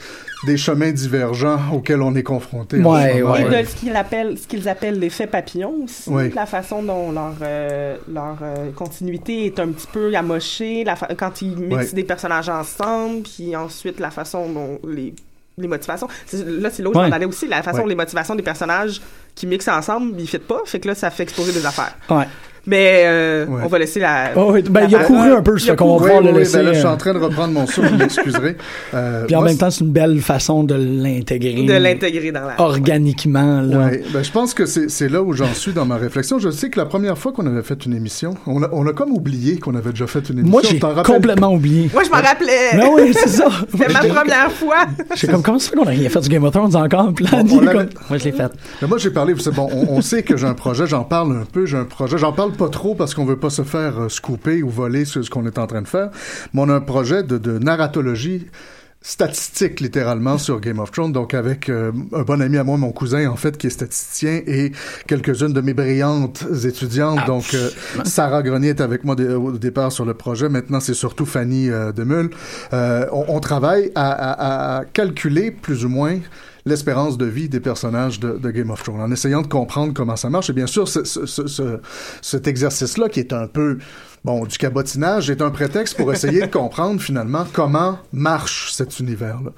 des chemins divergents auxquels on est confronté. Ouais. Et de ce qu'ils appellent, ce qu'ils appellent l'effet papillon aussi, Oui. la façon dont leur, euh, leur euh, continuité est un petit peu amochée, la fa- quand ils mixent Ouais. des personnages ensemble, puis ensuite la façon dont les, les motivations. Là, c'est Ouais. m'en allais aussi, la façon Ouais. dont les motivations des personnages qui mixent ensemble, ils ne pas, fait que là, ça fait exploser des affaires. Ouais. Mais euh, Ouais. on va laisser la... Oh, oui, ben, la il a couru un peu, ça qu'on va Oui, pouvoir oui, le oui, laisser. ben là, je suis euh, en train de reprendre mon souffle, vous m'excuserez. Euh, Puis en moi, même temps, c'est une belle façon de l'intégrer. de l'intégrer dans la... Organiquement, là. Ouais, ben, je pense que c'est là où j'en suis dans ma réflexion. Je sais que la première fois qu'on avait fait une émission, on a, on a comme oublié qu'on avait déjà fait une émission. Moi, j'ai complètement oublié. Moi, je m'en rappelais! Non, oui, c'est ça. C'était ma première fois! J'ai comme, comment ça fait qu'on a rien fait du Game of Thrones encore? Là, On- dit on comme- Moi, je l'ai fait. Mais moi, j'ai parlé, bon, on, on sait que j'ai un projet, j'en parle un peu, j'ai un projet, j'en parle pas trop parce qu'on veut pas se faire euh, scooper ou voler sur ce qu'on est en train de faire, mais on a un projet de, de narratologie statistique littéralement sur Game of Thrones. Donc avec euh, un bon ami à moi mon cousin en fait qui est statisticien et quelques-unes de mes brillantes étudiantes. Donc euh, Sarah Grenier est avec moi au départ sur le projet. Maintenant c'est surtout Fanny euh, Euh, on, on travaille à, à- à calculer plus ou moins l'espérance de vie des personnages de, de Game of Thrones, en essayant de comprendre comment ça marche. Et bien sûr, ce, ce- ce- ce- cet exercice-là, qui est un peu, bon, du cabotinage, est un prétexte pour essayer de comprendre finalement comment marche cet univers-là.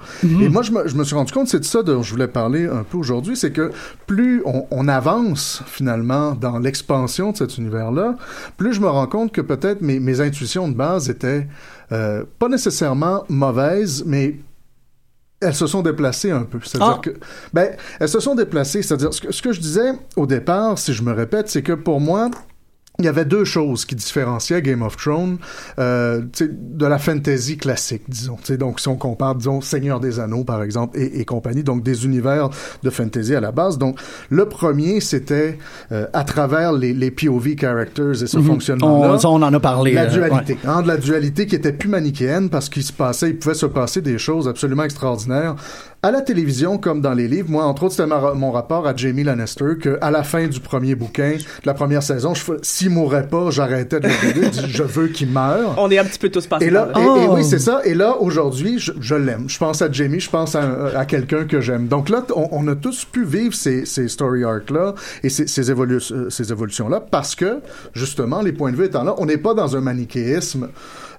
Et moi, je me, je me suis rendu compte, c'est de ça dont je voulais parler un peu aujourd'hui, c'est que plus on, on avance finalement dans l'expansion de cet univers-là, plus je me rends compte que peut-être mes, mes intuitions de base étaient euh, pas nécessairement mauvaises, mais elles se sont déplacées un peu. C'est-à-dire Ah. que, ben, elles se sont déplacées. C'est-à-dire, ce que, ce que je disais au départ, si je me répète, c'est que pour moi, il y avait deux choses qui différenciaient Game of Thrones euh, de la fantasy classique, disons. Tu sais, donc, si on compare, disons, Seigneur des Anneaux, par exemple, et, et compagnie, donc des univers de fantasy à la base. Donc, le premier, c'était euh, à travers les, les POV characters et ce fonctionnement-là. On, ça, on en a parlé. La euh, dualité, hein, de la dualité qui était plus manichéenne parce qu'il se passait, il pouvait se passer des choses absolument extraordinaires à la télévision comme dans les livres. Moi, entre autres, c'était mon rapport à Jamie Lannister que à la fin du premier bouquin, de la première saison, s'il mourrait pas, j'arrêtais de le regarder. Je veux qu'il meure. On est un petit peu tous passés Et là, par là. et Oh. oui, c'est ça. Et là, aujourd'hui, je, je l'aime. Je pense à Jamie, je pense à, à quelqu'un que j'aime. Donc là, on, on a tous pu vivre ces, ces story arcs-là et ces, ces, évolu- euh, ces évolutions-là parce que, justement, les points de vue étant là, on n'est pas dans un manichéisme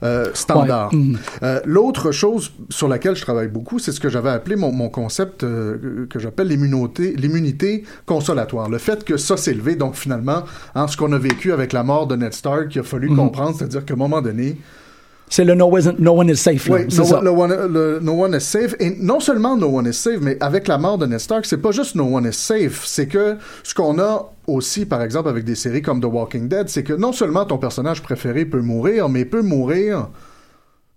euh, standard. Ouais. Mhm. Euh, L'autre chose sur laquelle je travaille beaucoup, c'est ce que j'avais appelé mon, mon concept euh, que j'appelle l'immunité, consolatoire. Le fait que ça s'est levé, donc finalement, hein, ce qu'on a vécu avec la mort de Ned Stark, il a fallu comprendre, c'est-à-dire qu'à un moment donné, C'est le no, one is safe. là. oui, c'est no, ça. no one, le no one is safe. Et non seulement no one is safe, mais avec la mort de Ned Stark, c'est pas juste no one is safe, c'est que ce qu'on a aussi, par exemple, avec des séries comme The Walking Dead, c'est que non seulement ton personnage préféré peut mourir, mais peut mourir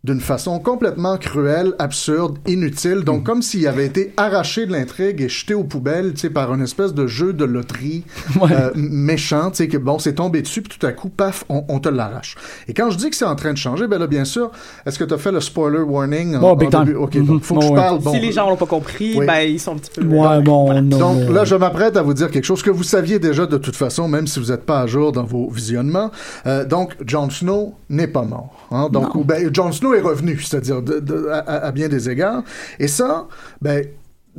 d'une façon complètement cruelle, absurde, inutile. Donc, comme s'il avait été arraché de l'intrigue et jeté aux poubelles, tu sais, par une espèce de jeu de loterie Ouais. euh, méchant, tu sais, que bon, c'est tombé dessus, puis tout à coup, paf, on, on te l'arrache. Et quand je dis que c'est en train de changer, ben là, bien sûr, est-ce que tu as fait le spoiler warning? en- Oh, big en début? OK, donc, faut que Oh, je ouais. parle. Bon, si les gens l'ont pas compris, Oui. ben ils sont un petit peu. Ouais, bon, non. donc là, je m'apprête à vous dire quelque chose que vous saviez déjà de toute façon, même si vous n'êtes pas à jour dans vos visionnements. Euh, donc, Jon Snow n'est pas mort. Hein? Donc, ben, Jon Snow est revenu, c'est-à-dire de- de- à, bien des égards. Et ça, ben,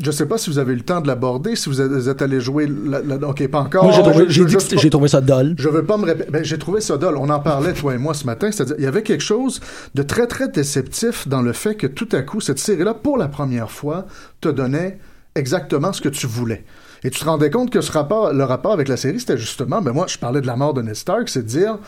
je sais pas si vous avez eu le temps de l'aborder, si vous êtes, vous êtes allé jouer. La, la- ok, pas encore. Moi, j'ai trouvé, j'ai dit que j'ai trouvé ça dole. je veux pas me répéter. Ben, j'ai trouvé ça dole. On en parlait, toi et moi, ce matin. C'est-à-dire, il y avait quelque chose de très, très déceptif dans le fait que tout à coup, cette série-là, pour la première fois, te donnait exactement ce que tu voulais. Et tu te rendais compte que ce rapport, le rapport avec la série, c'était justement, ben moi, je parlais de la mort de Ned Stark, c'est de dire,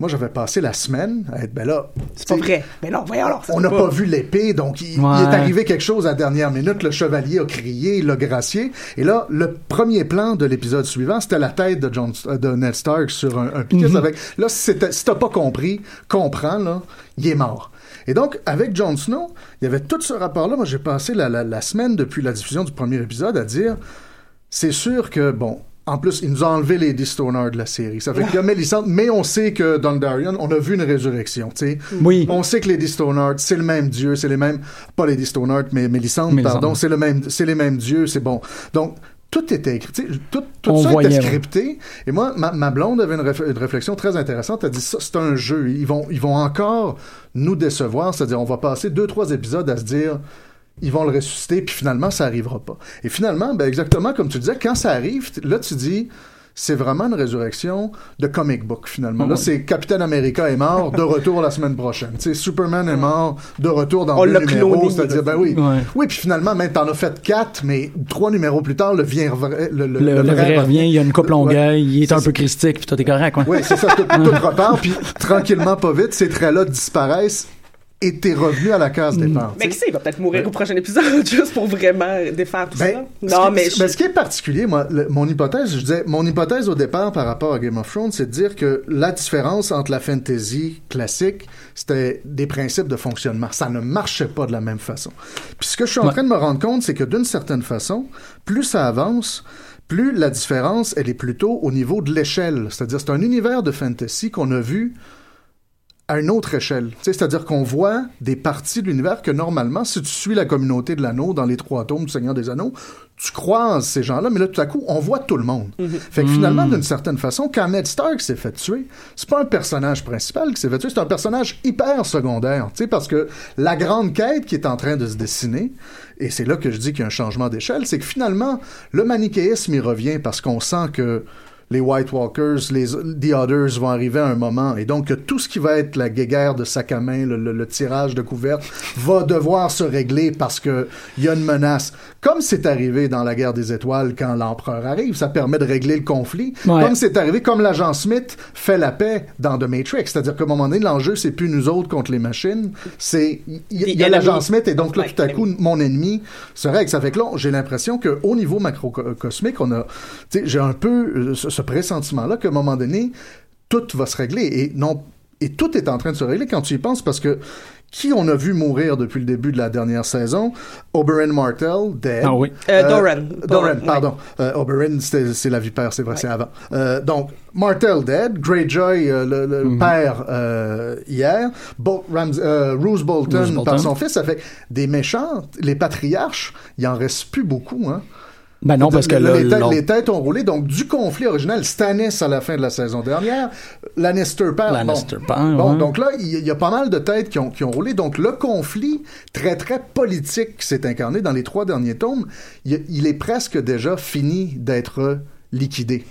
moi, j'avais passé la semaine à être, ben là, C'est pas vrai. Mais non, voyons alors. on n'a pas vu l'épée, donc il, Ouais. il est arrivé quelque chose à la dernière minute. Le chevalier a crié, il l'a gracié. Et là, le premier plan de l'épisode suivant, c'était la tête de, John, de Ned Stark sur un, un piquet. Mhm. avec, là, si t'as pas compris, comprends, là, il est mort. Et donc, avec Jon Snow, il y avait tout ce rapport-là. Moi, j'ai passé la, la- la semaine depuis la diffusion du premier épisode à dire, c'est sûr que, bon, en plus, il nous a enlevé les Stoner de la série. Ça fait qu'il y a Melisandre, mais on sait que Dondarrion, on a vu une résurrection, tu sais. Oui. On sait que les Stonard, c'est le même dieu, c'est les mêmes, pas les Stonard, mais Mélisande, Mélisande. pardon, c'est le même, c'est les mêmes dieux, c'est bon. Donc, tout était écrit, tu sais, tout, tout On ça voyait, était ouais. scripté. Et moi, ma, ma blonde avait une, réf- une réflexion très intéressante. Elle dit ça, c'est un jeu. Ils vont, ils vont encore nous décevoir. C'est-à-dire, on va passer deux, trois épisodes à se dire, ils vont le ressusciter, puis finalement, ça arrivera pas. Et finalement, ben, exactement comme tu disais, quand ça arrive, là, tu dis, c'est vraiment une résurrection de comic book, finalement. Là, Ouais. c'est Captain America est mort, de retour la semaine prochaine. Tu sais, Superman est mort, de retour dans l'a numéros. cloné, C'est-à-dire, ben oui. Ouais. Oui, puis finalement, même t'en as fait quatre, mais trois numéros plus tard, le, vient, vrai- le, le, Le, le vrai revient, il y a une coupe Ouais. longueuil, il est C'est un ça. peu christique, puis toi t'es correct, quoi. Oui, c'est ça, tout, tout repart, puis tranquillement, pas vite, ces traits-là disparaissent et t'es revenu à la case départ. Mais tu qui sait, il va peut-être mourir Ouais. au prochain épisode juste pour vraiment défaire tout Ben, ça. ce Non, qui- mais. ce- ben, ce qui est particulier, moi, le- mon hypothèse, je disais, mon hypothèse au départ par rapport à Game of Thrones, c'est de dire que la différence entre la fantasy classique, c'était des principes de fonctionnement. Ça ne marchait pas de la même façon. Puis ce que je suis en Ouais. train de me rendre compte, c'est que d'une certaine façon, plus ça avance, plus la différence, elle est plutôt au niveau de l'échelle. C'est-à-dire, c'est un univers de fantasy qu'on a vu à une autre échelle. C'est-à-dire qu'on voit des parties de l'univers que normalement, si tu suis la communauté de l'anneau dans les trois tomes du Seigneur des Anneaux, tu croises ces gens-là, mais là, tout à coup, on voit tout le monde. Fait que finalement, d'une certaine façon, quand Ned Stark s'est fait tuer, c'est pas un personnage principal qui s'est fait tuer, c'est un personnage hyper secondaire, tu sais, parce que la grande quête qui est en train de se dessiner, et c'est là que je dis qu'il y a un changement d'échelle, c'est que finalement, le manichéisme, il revient parce qu'on sent que les White Walkers, les The Others vont arriver à un moment, et donc tout ce qui va être la guéguerre de sac à main, le, le- le tirage de couvertes, va devoir se régler parce que il y a une menace. Comme c'est arrivé dans la guerre des étoiles quand l'empereur arrive, ça permet de régler le conflit. Ouais. Comme c'est arrivé, comme l'agent Smith fait la paix dans The Matrix, c'est-à-dire qu'à un moment donné, l'enjeu c'est plus nous autres contre les machines, c'est il y, a l'agent. Smith et donc là Ouais, tout à coup mon ennemi se règle. Ça fait que là, j'ai l'impression qu'au niveau macrocosmique, on a, tu sais, j'ai un peu euh, ce, ce pressentiment-là qu'à un moment donné, tout va se régler et non, et tout est en train de se régler quand tu y penses parce que qui on a vu mourir depuis le début de la dernière saison? Oberyn Martell, dead. Ah oui. Euh, Doran. Doran, Doran, pardon. Euh, Oberyn, c'est la vipère, c'est vrai, c'est avant. Euh, donc, Martell dead, Greyjoy, euh, le, le Mhm. père euh, hier, Bol Rams euh, Roose Bolton, Roose Bolton. par son fils, ça fait des méchants, les patriarches, il en reste plus beaucoup, hein. Ben non, parce que Là, les, têtes, les têtes ont roulé. Donc, du conflit original, Stannis à la fin de la saison dernière, Lannister perd. Lannister bon. perd, Bon, ouais. donc là, il y, a pas mal de têtes qui ont, qui ont roulé. Donc, le conflit très, très politique qui s'est incarné dans les trois derniers tomes, il, il est presque déjà fini d'être liquidé.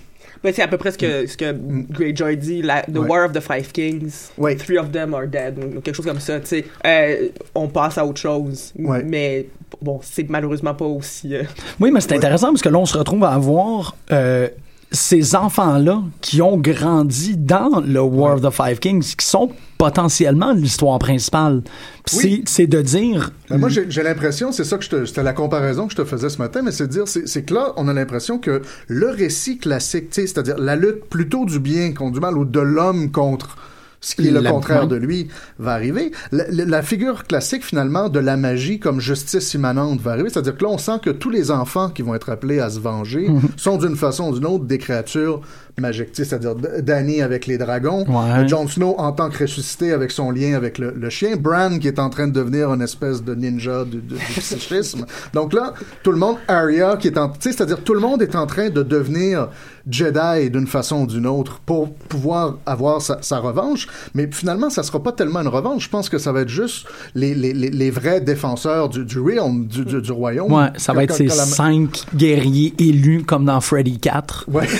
Ben, c'est à peu près ce que, ce que Greyjoy dit, la, The Ouais. War of the Five Kings. Ouais. Three of them are dead, ou quelque chose comme ça, tu sais. Euh, on passe à autre chose. Ouais. Mais bon, c'est malheureusement pas aussi. euh, Oui, mais c'est intéressant parce que là, on se retrouve à avoir euh, ces enfants-là qui ont grandi dans le War of the Five Kings, qui sont potentiellement l'histoire principale. Oui. c'est- de dire... Ben, moi, j'ai l'impression, c'est ça que je te, c'était la comparaison que je te faisais ce matin, mais c'est de dire, c'est que là, on a l'impression que le récit classique, c'est-à-dire la lutte plutôt du bien contre du mal ou de l'homme contre ce qui est le La- contraire de lui va arriver. La, figure classique, finalement, de la magie comme justice immanente va arriver. C'est-à-dire que là, on sent que tous les enfants qui vont être appelés à se venger sont d'une façon ou d'une autre des créatures sais, C'est-à-dire Danny avec les dragons, Ouais. Jon Snow en tant que ressuscité avec son lien avec le, le chien, Bran qui est en train de devenir une espèce de ninja du, du- du psychisme. Donc là, tout le monde, Arya qui est en, c'est-à-dire tout le monde est en train de devenir Jedi d'une façon ou d'une autre pour pouvoir avoir sa, sa revanche. Mais finalement, ça sera pas tellement une revanche. Je pense que ça va être juste les, les, les, les vrais défenseurs du, du realm, du, du, du royaume. Ouais, ça va être ces la- cinq guerriers élus comme dans Freddy 4. Ouais.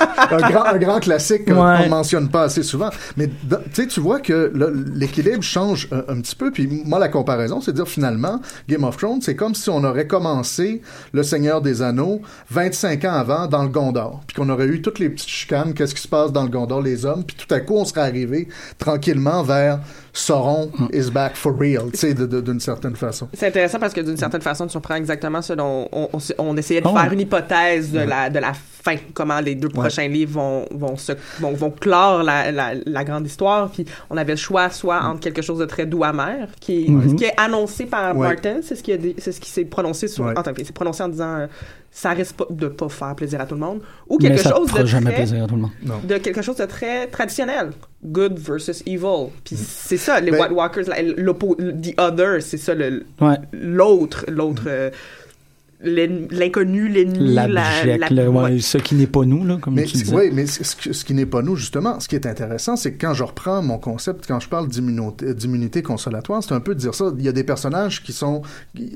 un, grand, un grand classique euh, Ouais. qu'on ne mentionne pas assez souvent. Mais tu sais, tu vois que l'équilibre change un, un petit peu. Puis moi, la comparaison, c'est de dire finalement, Game of Thrones, c'est comme si on aurait commencé Le Seigneur des Anneaux 25 ans avant dans le Gondor. Puis qu'on aurait eu toutes les petites chicanes, qu'est-ce qui se passe dans le Gondor, les hommes. Puis tout à coup, on serait arrivé tranquillement vers Sauron is back for real, tu sais, d'une certaine façon. C'est intéressant parce que d'une certaine façon, tu reprends exactement ce dont on, on, on essayait de Oh. faire une hypothèse de, la, de la fin, comment les deux prochains livres vont, vont, se, vont, vont clore la, la, la grande histoire. Puis on avait le choix soit entre quelque chose de très doux amer, qui, est- Mhm. qui est annoncé par Ouais. Martin, c'est ce qui, a dit- c'est ce qui s'est prononcé sur. Ouais. Enfin, prononcé en disant euh, ça risque pas de pas faire plaisir à tout le monde. Ou Mais quelque ça chose fera de jamais très, plaisir à tout le monde. de quelque chose de très traditionnel. Good versus evil. Puis c'est ça, les Ben- White Walkers, la- l'oppo- the other, c'est ça, le- Ouais. l'autre, l'autre, euh, l'en- l'inconnu, l'ennemi, la, ouais, ce qui n'est pas nous, là, comme Mais, tu disais. oui, mais ce, qui n'est pas nous, justement, ce qui est intéressant, c'est que quand je reprends mon concept, quand je parle d'immunité consolatoire, c'est un peu de dire ça. Il y a des personnages qui sont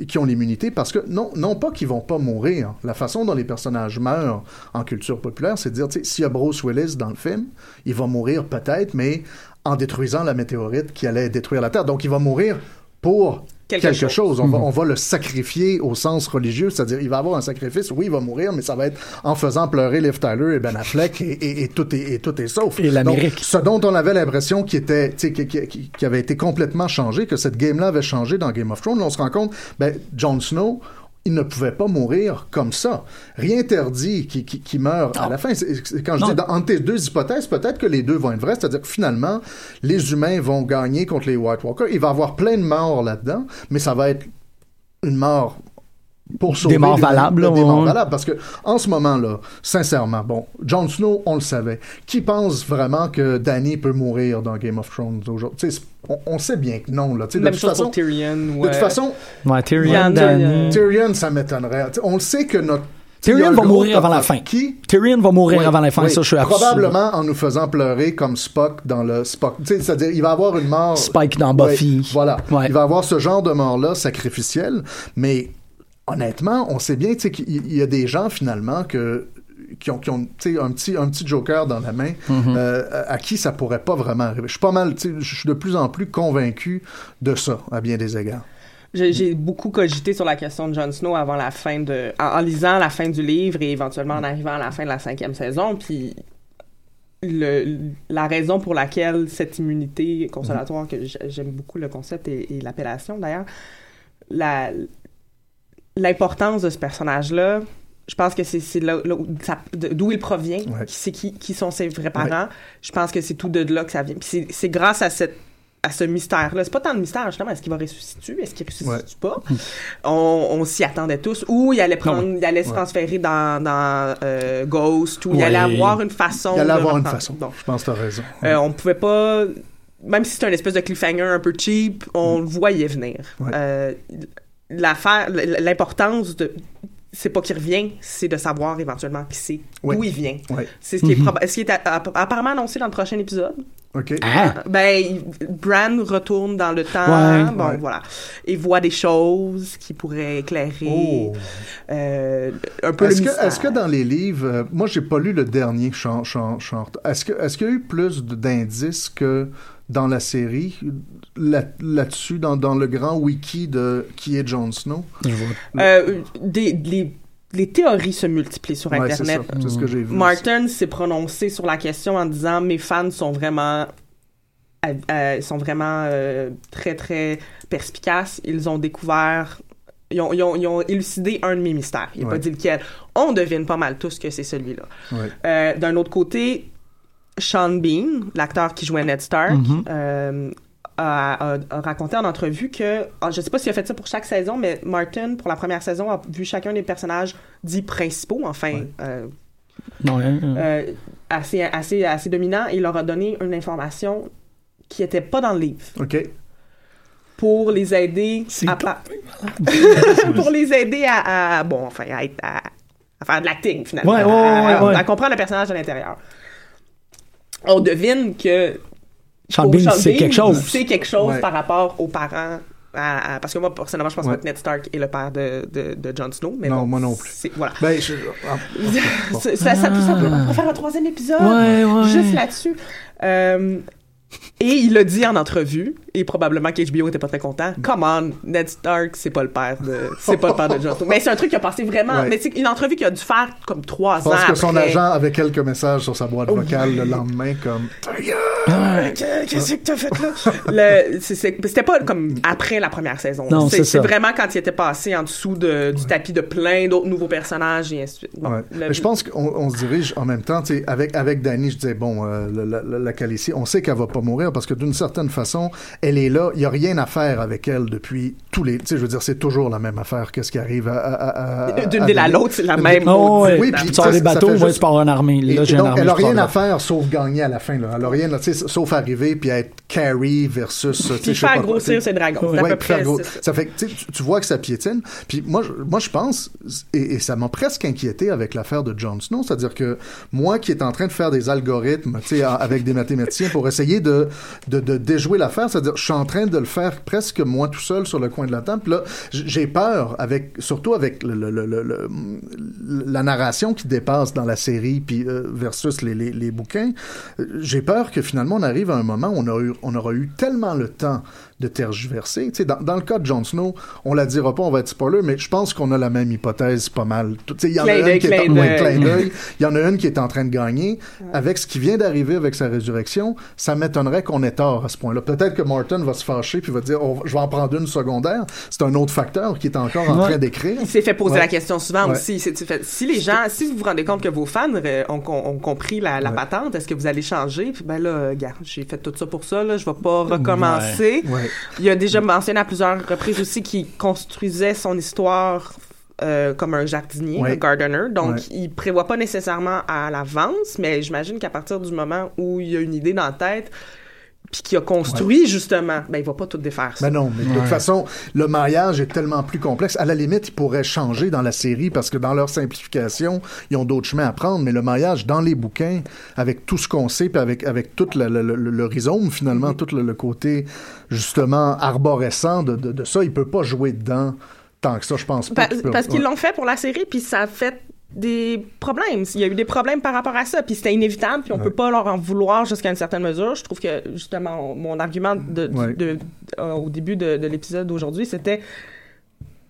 qui ont l'immunité parce que, non, non pas qu'ils vont pas mourir. La façon dont les personnages meurent en culture populaire, c'est de dire, tu sais, s'il y a Bruce Willis dans le film, il va mourir peut-être, mais en détruisant la météorite qui allait détruire la Terre. Donc, il va mourir pour Quelque quelque, chose. chose. On, va, on va le sacrifier au sens religieux, c'est-à-dire il va avoir un sacrifice. Oui, il va mourir, mais ça va être en faisant pleurer Liv Tyler et Ben Affleck et, et- et tout, est, et tout est sauf. Et l'Amérique. Ce dont on avait l'impression qui était, tu sais, qui, qui- qui- qui avait été complètement changé, que cette game-là avait changé dans Game of Thrones, là, on se rend compte, ben, Jon Snow, il ne pouvait pas mourir comme ça. Rien interdit qu'il qu'il- qu'il meure à la fin. C'est- Quand je Non. dis dans, entre tes deux hypothèses, peut-être que les deux vont être vraies, c'est-à-dire que finalement, les humains vont gagner contre les White Walkers. Il va y avoir plein de morts là-dedans, mais ça va être une mort pour sauver morts l'humanité- valables, des là, morts ouais. valables. Parce que, en ce moment-là, sincèrement, bon, Jon Snow, on le savait. Qui pense vraiment que Danny peut mourir dans Game of Thrones aujourd'hui? Tu sais, c'est- On, on sait bien que non, là. De toute chose façon, pour Tyrion. de ou, toute façon, Ouais, Tyrion, Tyrion, ça m'étonnerait. On le sait que notre... Tyrion va mourir avant la fin. Qui? Tyrion va mourir Oui, avant la fin, oui. ça, je suis Probablement en nous faisant pleurer comme Spock dans le Spock. Tu sais, C'est-à-dire, il va avoir une mort. Spike dans Ouais, Buffy. voilà. Ouais. Il va avoir ce genre de mort-là sacrificielle, mais honnêtement, on sait bien tu sais, qu'il il y a des gens finalement que qui ont, qui ont tu sais, un petit un petit joker dans la main Mm-hmm. euh, à qui ça pourrait pas vraiment arriver. Je suis pas mal, tu sais, je suis de plus en plus convaincu de ça à bien des égards. J'ai beaucoup cogité sur la question de Jon Snow avant la fin de, en, en lisant la fin du livre et éventuellement en arrivant à la fin de la cinquième saison. Puis le, la raison pour laquelle cette immunité consolatoire, que j'aime beaucoup le concept et, et l'appellation d'ailleurs, la l'importance de ce personnage-là. Je pense que c'est d'où il provient, Ouais. qui, c'est qui, qui sont ses vrais parents. Je pense que c'est tout de là que ça vient. Puis c'est- c'est grâce à cette à ce mystère-là. C'est pas tant de mystère, justement. Est-ce qu'il va ressusciter? Est-ce qu'il ressuscite Ouais. pas? On, on s'y attendait tous. Ou il allait prendre, Non, il allait se Ouais. transférer dans, dans euh, Ghost, ou il allait avoir une façon. Il allait de avoir une façon. Bon. Je pense que tu as raison. Euh, on pouvait pas. Même si c'est un espèce de cliffhanger un peu cheap, on le voyait venir. Ouais. Euh, L'affaire, l'importance de. C'est pas qu'il revient, c'est de savoir éventuellement qui c'est, Ouais. d'où il vient. Ouais. C'est ce qui est, Mhm. proba- ce qui est apparemment annoncé dans le prochain épisode? OK. Ah! Ben, Bran retourne dans le temps. Ouais. bon, Ouais. voilà. Et voit des choses qui pourraient éclairer Oh. euh, un peu Est-ce que, mystère. est-ce que dans les livres, euh, moi j'ai pas lu le dernier chant, chant, chant- Est-ce que, est-ce qu'il y a eu plus d'indices que dans la série là- là-dessus, dans, dans le grand wiki de qui est Jon Snow? Euh, des, les, les théories se multiplient sur Ouais, c'est Internet. ça. C'est ce que j'ai vu. Martin s'est prononcé sur la question en disant mes fans sont vraiment euh, sont vraiment euh, très très perspicaces. Ils ont découvert ils ont, ils ont- ils ont élucidé un de mes mystères. Il n'a pas Ouais. dit lequel. On devine pas mal tous que c'est celui-là. Ouais. Euh, D'un autre côté, Sean Bean, l'acteur qui jouait Ned Stark, Mhm. euh, a, a- a raconté en entrevue que, ah, je sais pas s'il a fait ça pour chaque saison, mais Martin, pour la première saison, a vu chacun des personnages dits principaux, enfin, Ouais. euh, Non, hein, euh, euh, assez, assez, assez dominant, et il leur a donné une information qui était pas dans le livre OK. pour les aider à, pas- pour les aider à, à- bon enfin à, être- à- à faire de l'acting finalement Ouais, ouais, à, ouais, ouais. à comprendre le personnage à l'intérieur on devine que Sean c'est quelque chose. C'est quelque chose Ouais. par rapport aux parents. à- à- parce que moi, personnellement, je pense Ouais. pas que Ned Stark est le père de, de, de Jon Snow. Mais Non, bon, moi non plus. c'est- Voilà. Ben, je- ah, ça, ça, ça, ça peut- on pourrait faire un troisième épisode Ouais, ouais. juste là-dessus. Euh, et il l'a dit en entrevue, et probablement qu'HBO était pas très content. Come on, Ned Stark, c'est pas le père de, c'est pas le père de Jon Snow. Mais c'est un truc qui a passé vraiment, Ouais. mais c'est une entrevue qu'il a dû faire comme trois je ans pense que son agent avait quelques messages sur sa boîte Oh, vocale oui. le lendemain, comme. Que- Qu'est-ce que t'as fait là? C'était pas comme après la première saison. Non, c'est vraiment quand il était passé en dessous de, du tapis de plein d'autres nouveaux personnages et ainsi de suite. Bon, Ouais. le- Mais je pense qu'on on se dirige en même temps, tu sais, avec avec Danny, je disais bon, euh, la, la, on sait qu'elle va pas mourir parce que d'une certaine façon, elle est là, il y a rien à faire avec elle depuis tous les, tu sais, je veux dire, c'est toujours la même affaire. Qu'est-ce qui arrive à, à, D'une ville à l'autre, c'est la Oui, même. Oh. Oui, puis tu sors des bateaux, juste- tu pars en armée. Et, Là, et j'ai une donc, armée, elle a je pars rien à faire sauf gagner à la fin. Là. Elle a rien, là, tu sais, sauf arriver puis être carry versus. Puis faire grossir ses dragons. C'est à Ouais, peu puis faire près ça. ça fait que tu, vois que ça piétine. Puis moi, je, moi, je pense, et, et ça m'a presque inquiété avec l'affaire de Jon Snow, c'est-à-dire que moi qui est en train de faire des algorithmes, tu sais, a- avec des mathématiciens pour essayer de, de, déjouer l'affaire, c'est-à-dire je suis en train de le faire presque moi tout seul sur le coin de la table. Là, j'ai peur, avec, surtout avec la narration qui dépasse dans la série puis euh, versus les, bouquins, j'ai peur que finalement on arrive à un moment où on aura eu tellement le temps de tergiverser. Tu sais, dans, dans le cas de Jon Snow, on la dira pas, on va être spoiler, mais je pense qu'on a la même hypothèse pas mal. Tu sais, Il y en a une qui est en- ouais. Il y en a une qui est en train de gagner. Avec ce qui vient d'arriver avec sa résurrection, ça m'étonnerait qu'on ait tort à ce point-là. Peut-être que Martin va se fâcher puis va dire oh, je vais en prendre une secondaire. C'est un autre facteur qui est encore en Ouais. train d'écrire. Il s'est fait poser Ouais. la question souvent Ouais. aussi. Fait- si les gens, si vous vous rendez compte que vos fans euh, ont, compris la, la Ouais. patente, est-ce que vous allez changer? Puis ben là, gars, j'ai fait tout ça pour ça, là, je vais pas recommencer. Ouais. Il a déjà mentionné à plusieurs reprises aussi qu'il construisait son histoire euh, comme un jardinier, Ouais. un gardener. Donc, Ouais. il prévoit pas nécessairement à l'avance, mais j'imagine qu'à partir du moment où il a une idée dans la tête, puis qu'il a construit justement, ben il va pas tout défaire. Ça. Ben non, mais de toute façon, le maillage est tellement plus complexe. À la limite, il pourrait changer dans la série parce que dans leur simplification, ils ont d'autres chemins à prendre. Mais le maillage dans les bouquins, avec tout ce qu'on sait, puis avec, avec tout le, le, le- le rhizome, finalement, tout le, le côté, justement, arborescent de, de, de ça, il peut pas jouer dedans tant que ça, je pense pas. Pa- qu'il peut- parce qu'ils ouais. l'ont fait pour la série, puis ça a fait des problèmes. Il y a eu des problèmes par rapport à ça, puis c'était inévitable, puis on peut pas leur en vouloir jusqu'à une certaine mesure. Je trouve que, justement, mon argument de, de- Ouais. de- euh, au début de l'épisode d'aujourd'hui, c'était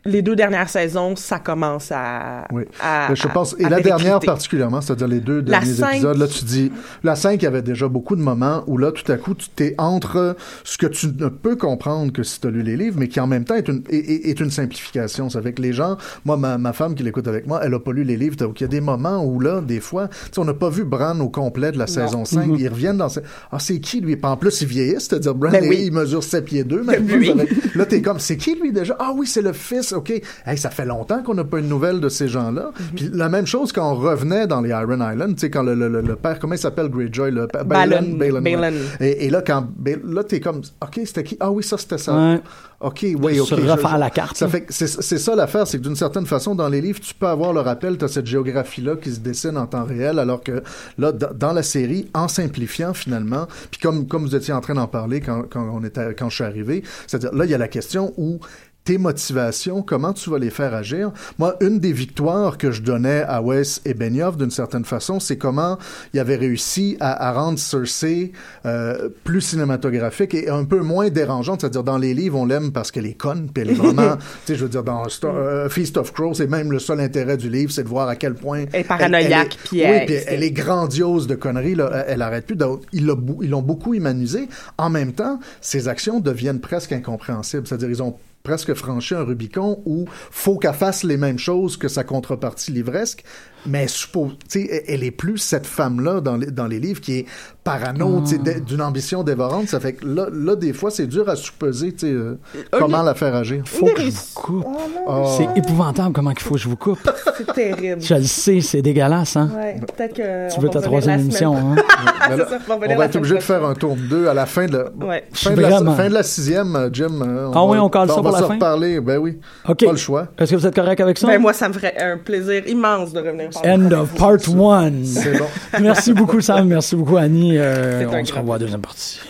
les deux dernières saisons, ça commence à... Oui. à- je pense, et à la dernière particulièrement, c'est-à-dire les deux La derniers cinq- épisodes, là, tu dis, la 5, il y avait déjà beaucoup de moments où là, tout à coup, tu t'es entre ce que tu ne peux comprendre que si tu as lu les livres, mais qui en même temps est une, est, est- une simplification. Ça fait que les gens, moi, ma, ma femme qui l'écoute avec moi, elle a pas lu les livres, donc il y a des moments où là, des fois, tu sais, on n'a pas vu Bran au complet de la saison 5, ils reviennent dans, ce- ah, c'est qui lui? En plus, il vieillit, c'est-à-dire Bran, Ben il- oui. il mesure 7 pieds 2, même Oui. plus, avec- Là, t'es comme, c'est qui lui déjà? Ah oui, c'est le fils, ok. Hey, ça fait longtemps qu'on n'a pas une nouvelle de ces gens-là. Mhm. Puis la même chose quand on revenait dans les Iron Island, tu sais, quand le, le, le, père, comment il s'appelle Greyjoy? Le père, Balon. Balon, ouais. Balon. Et, et là, quand, là, t'es comme, ok, c'était qui? Ah oui, ça, c'était ça. Ouais. Ok, oui, ok. Se refaire la carte, Ça fait c'est ça l'affaire, c'est que d'une certaine façon, dans les livres, tu peux avoir le rappel, tu as cette géographie-là qui se dessine en temps réel, alors que là, dans dans la série, en simplifiant finalement, puis comme, comme vous étiez en train d'en parler quand, quand, on était, quand je suis arrivé, c'est-à-dire là, il y a la question où tes motivations, comment tu vas les faire agir. Moi, une des victoires que je donnais à Wes et Benioff, d'une certaine façon, c'est comment il avait réussi à, à rendre Cersei euh, plus cinématographique et un peu moins dérangeante. C'est-à-dire, dans les livres, on l'aime parce qu'elle est conne, puis elle est vraiment, tu sais, je veux dire, dans Star- euh, Feast of Crows, c'est même le seul intérêt du livre, c'est de voir à quel point... Elle est paranoïaque, puis oui, elle- elle est grandiose de conneries, là. Elle, arrête plus. Donc, Ils l'ont bou- ils l'ont beaucoup humanisé. En même temps, ses actions deviennent presque incompréhensibles. C'est-à-dire, ils ont presque franchi un Rubicon où faut qu'elle fasse les mêmes choses que sa contrepartie livresque, mais suppose, tu sais, elle- est plus cette femme-là dans les, dans les livres qui est parano, Ah. d- d'une ambition dévorante. Ça fait que là, là des fois, c'est dur à supposer, tu sais, euh, comment la faire agir. Faut que je vous coupe. Oh. C'est épouvantable comment il faut que je vous coupe. C'est terrible. Je le sais, c'est dégueulasse, hein? Ouais, peut-être que. Tu on veux va ta troisième émission, hein? Là, ça, on va on va être obligé de faire un tour de deux à la fin de la, Ouais. fin, de la, fin de la sixième, euh, Jim. euh, Ah oui, va- on cale ça on pour va la se fin? reparler, ben oui. OK. Pas le choix. Est-ce que vous êtes correct avec ça? Ben, moi, ça me ferait un plaisir immense de revenir. End of part one. Bon. Merci beaucoup, Sam. Merci beaucoup, Annie. Euh, on se revoit à la deuxième partie.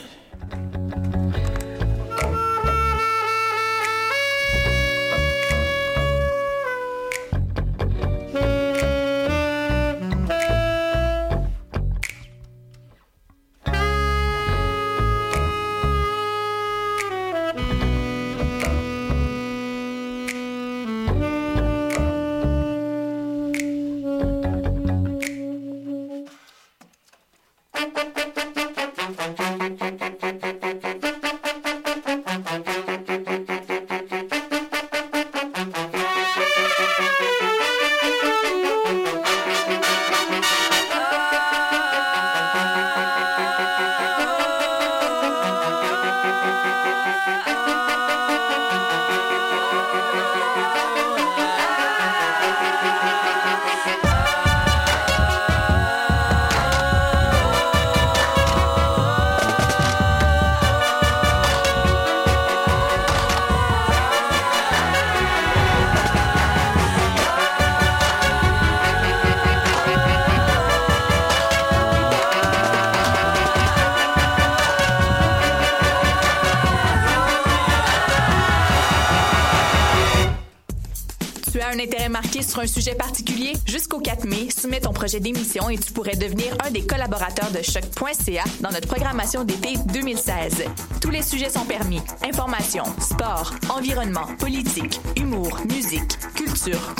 Un sujet particulier? Jusqu'au 4 mai, soumets ton projet d'émission et tu pourrais devenir un des collaborateurs de choc.ca dans notre programmation d'été 2016. Tous les sujets sont permis. Information, sport, environnement, politique, humour, musique, culture,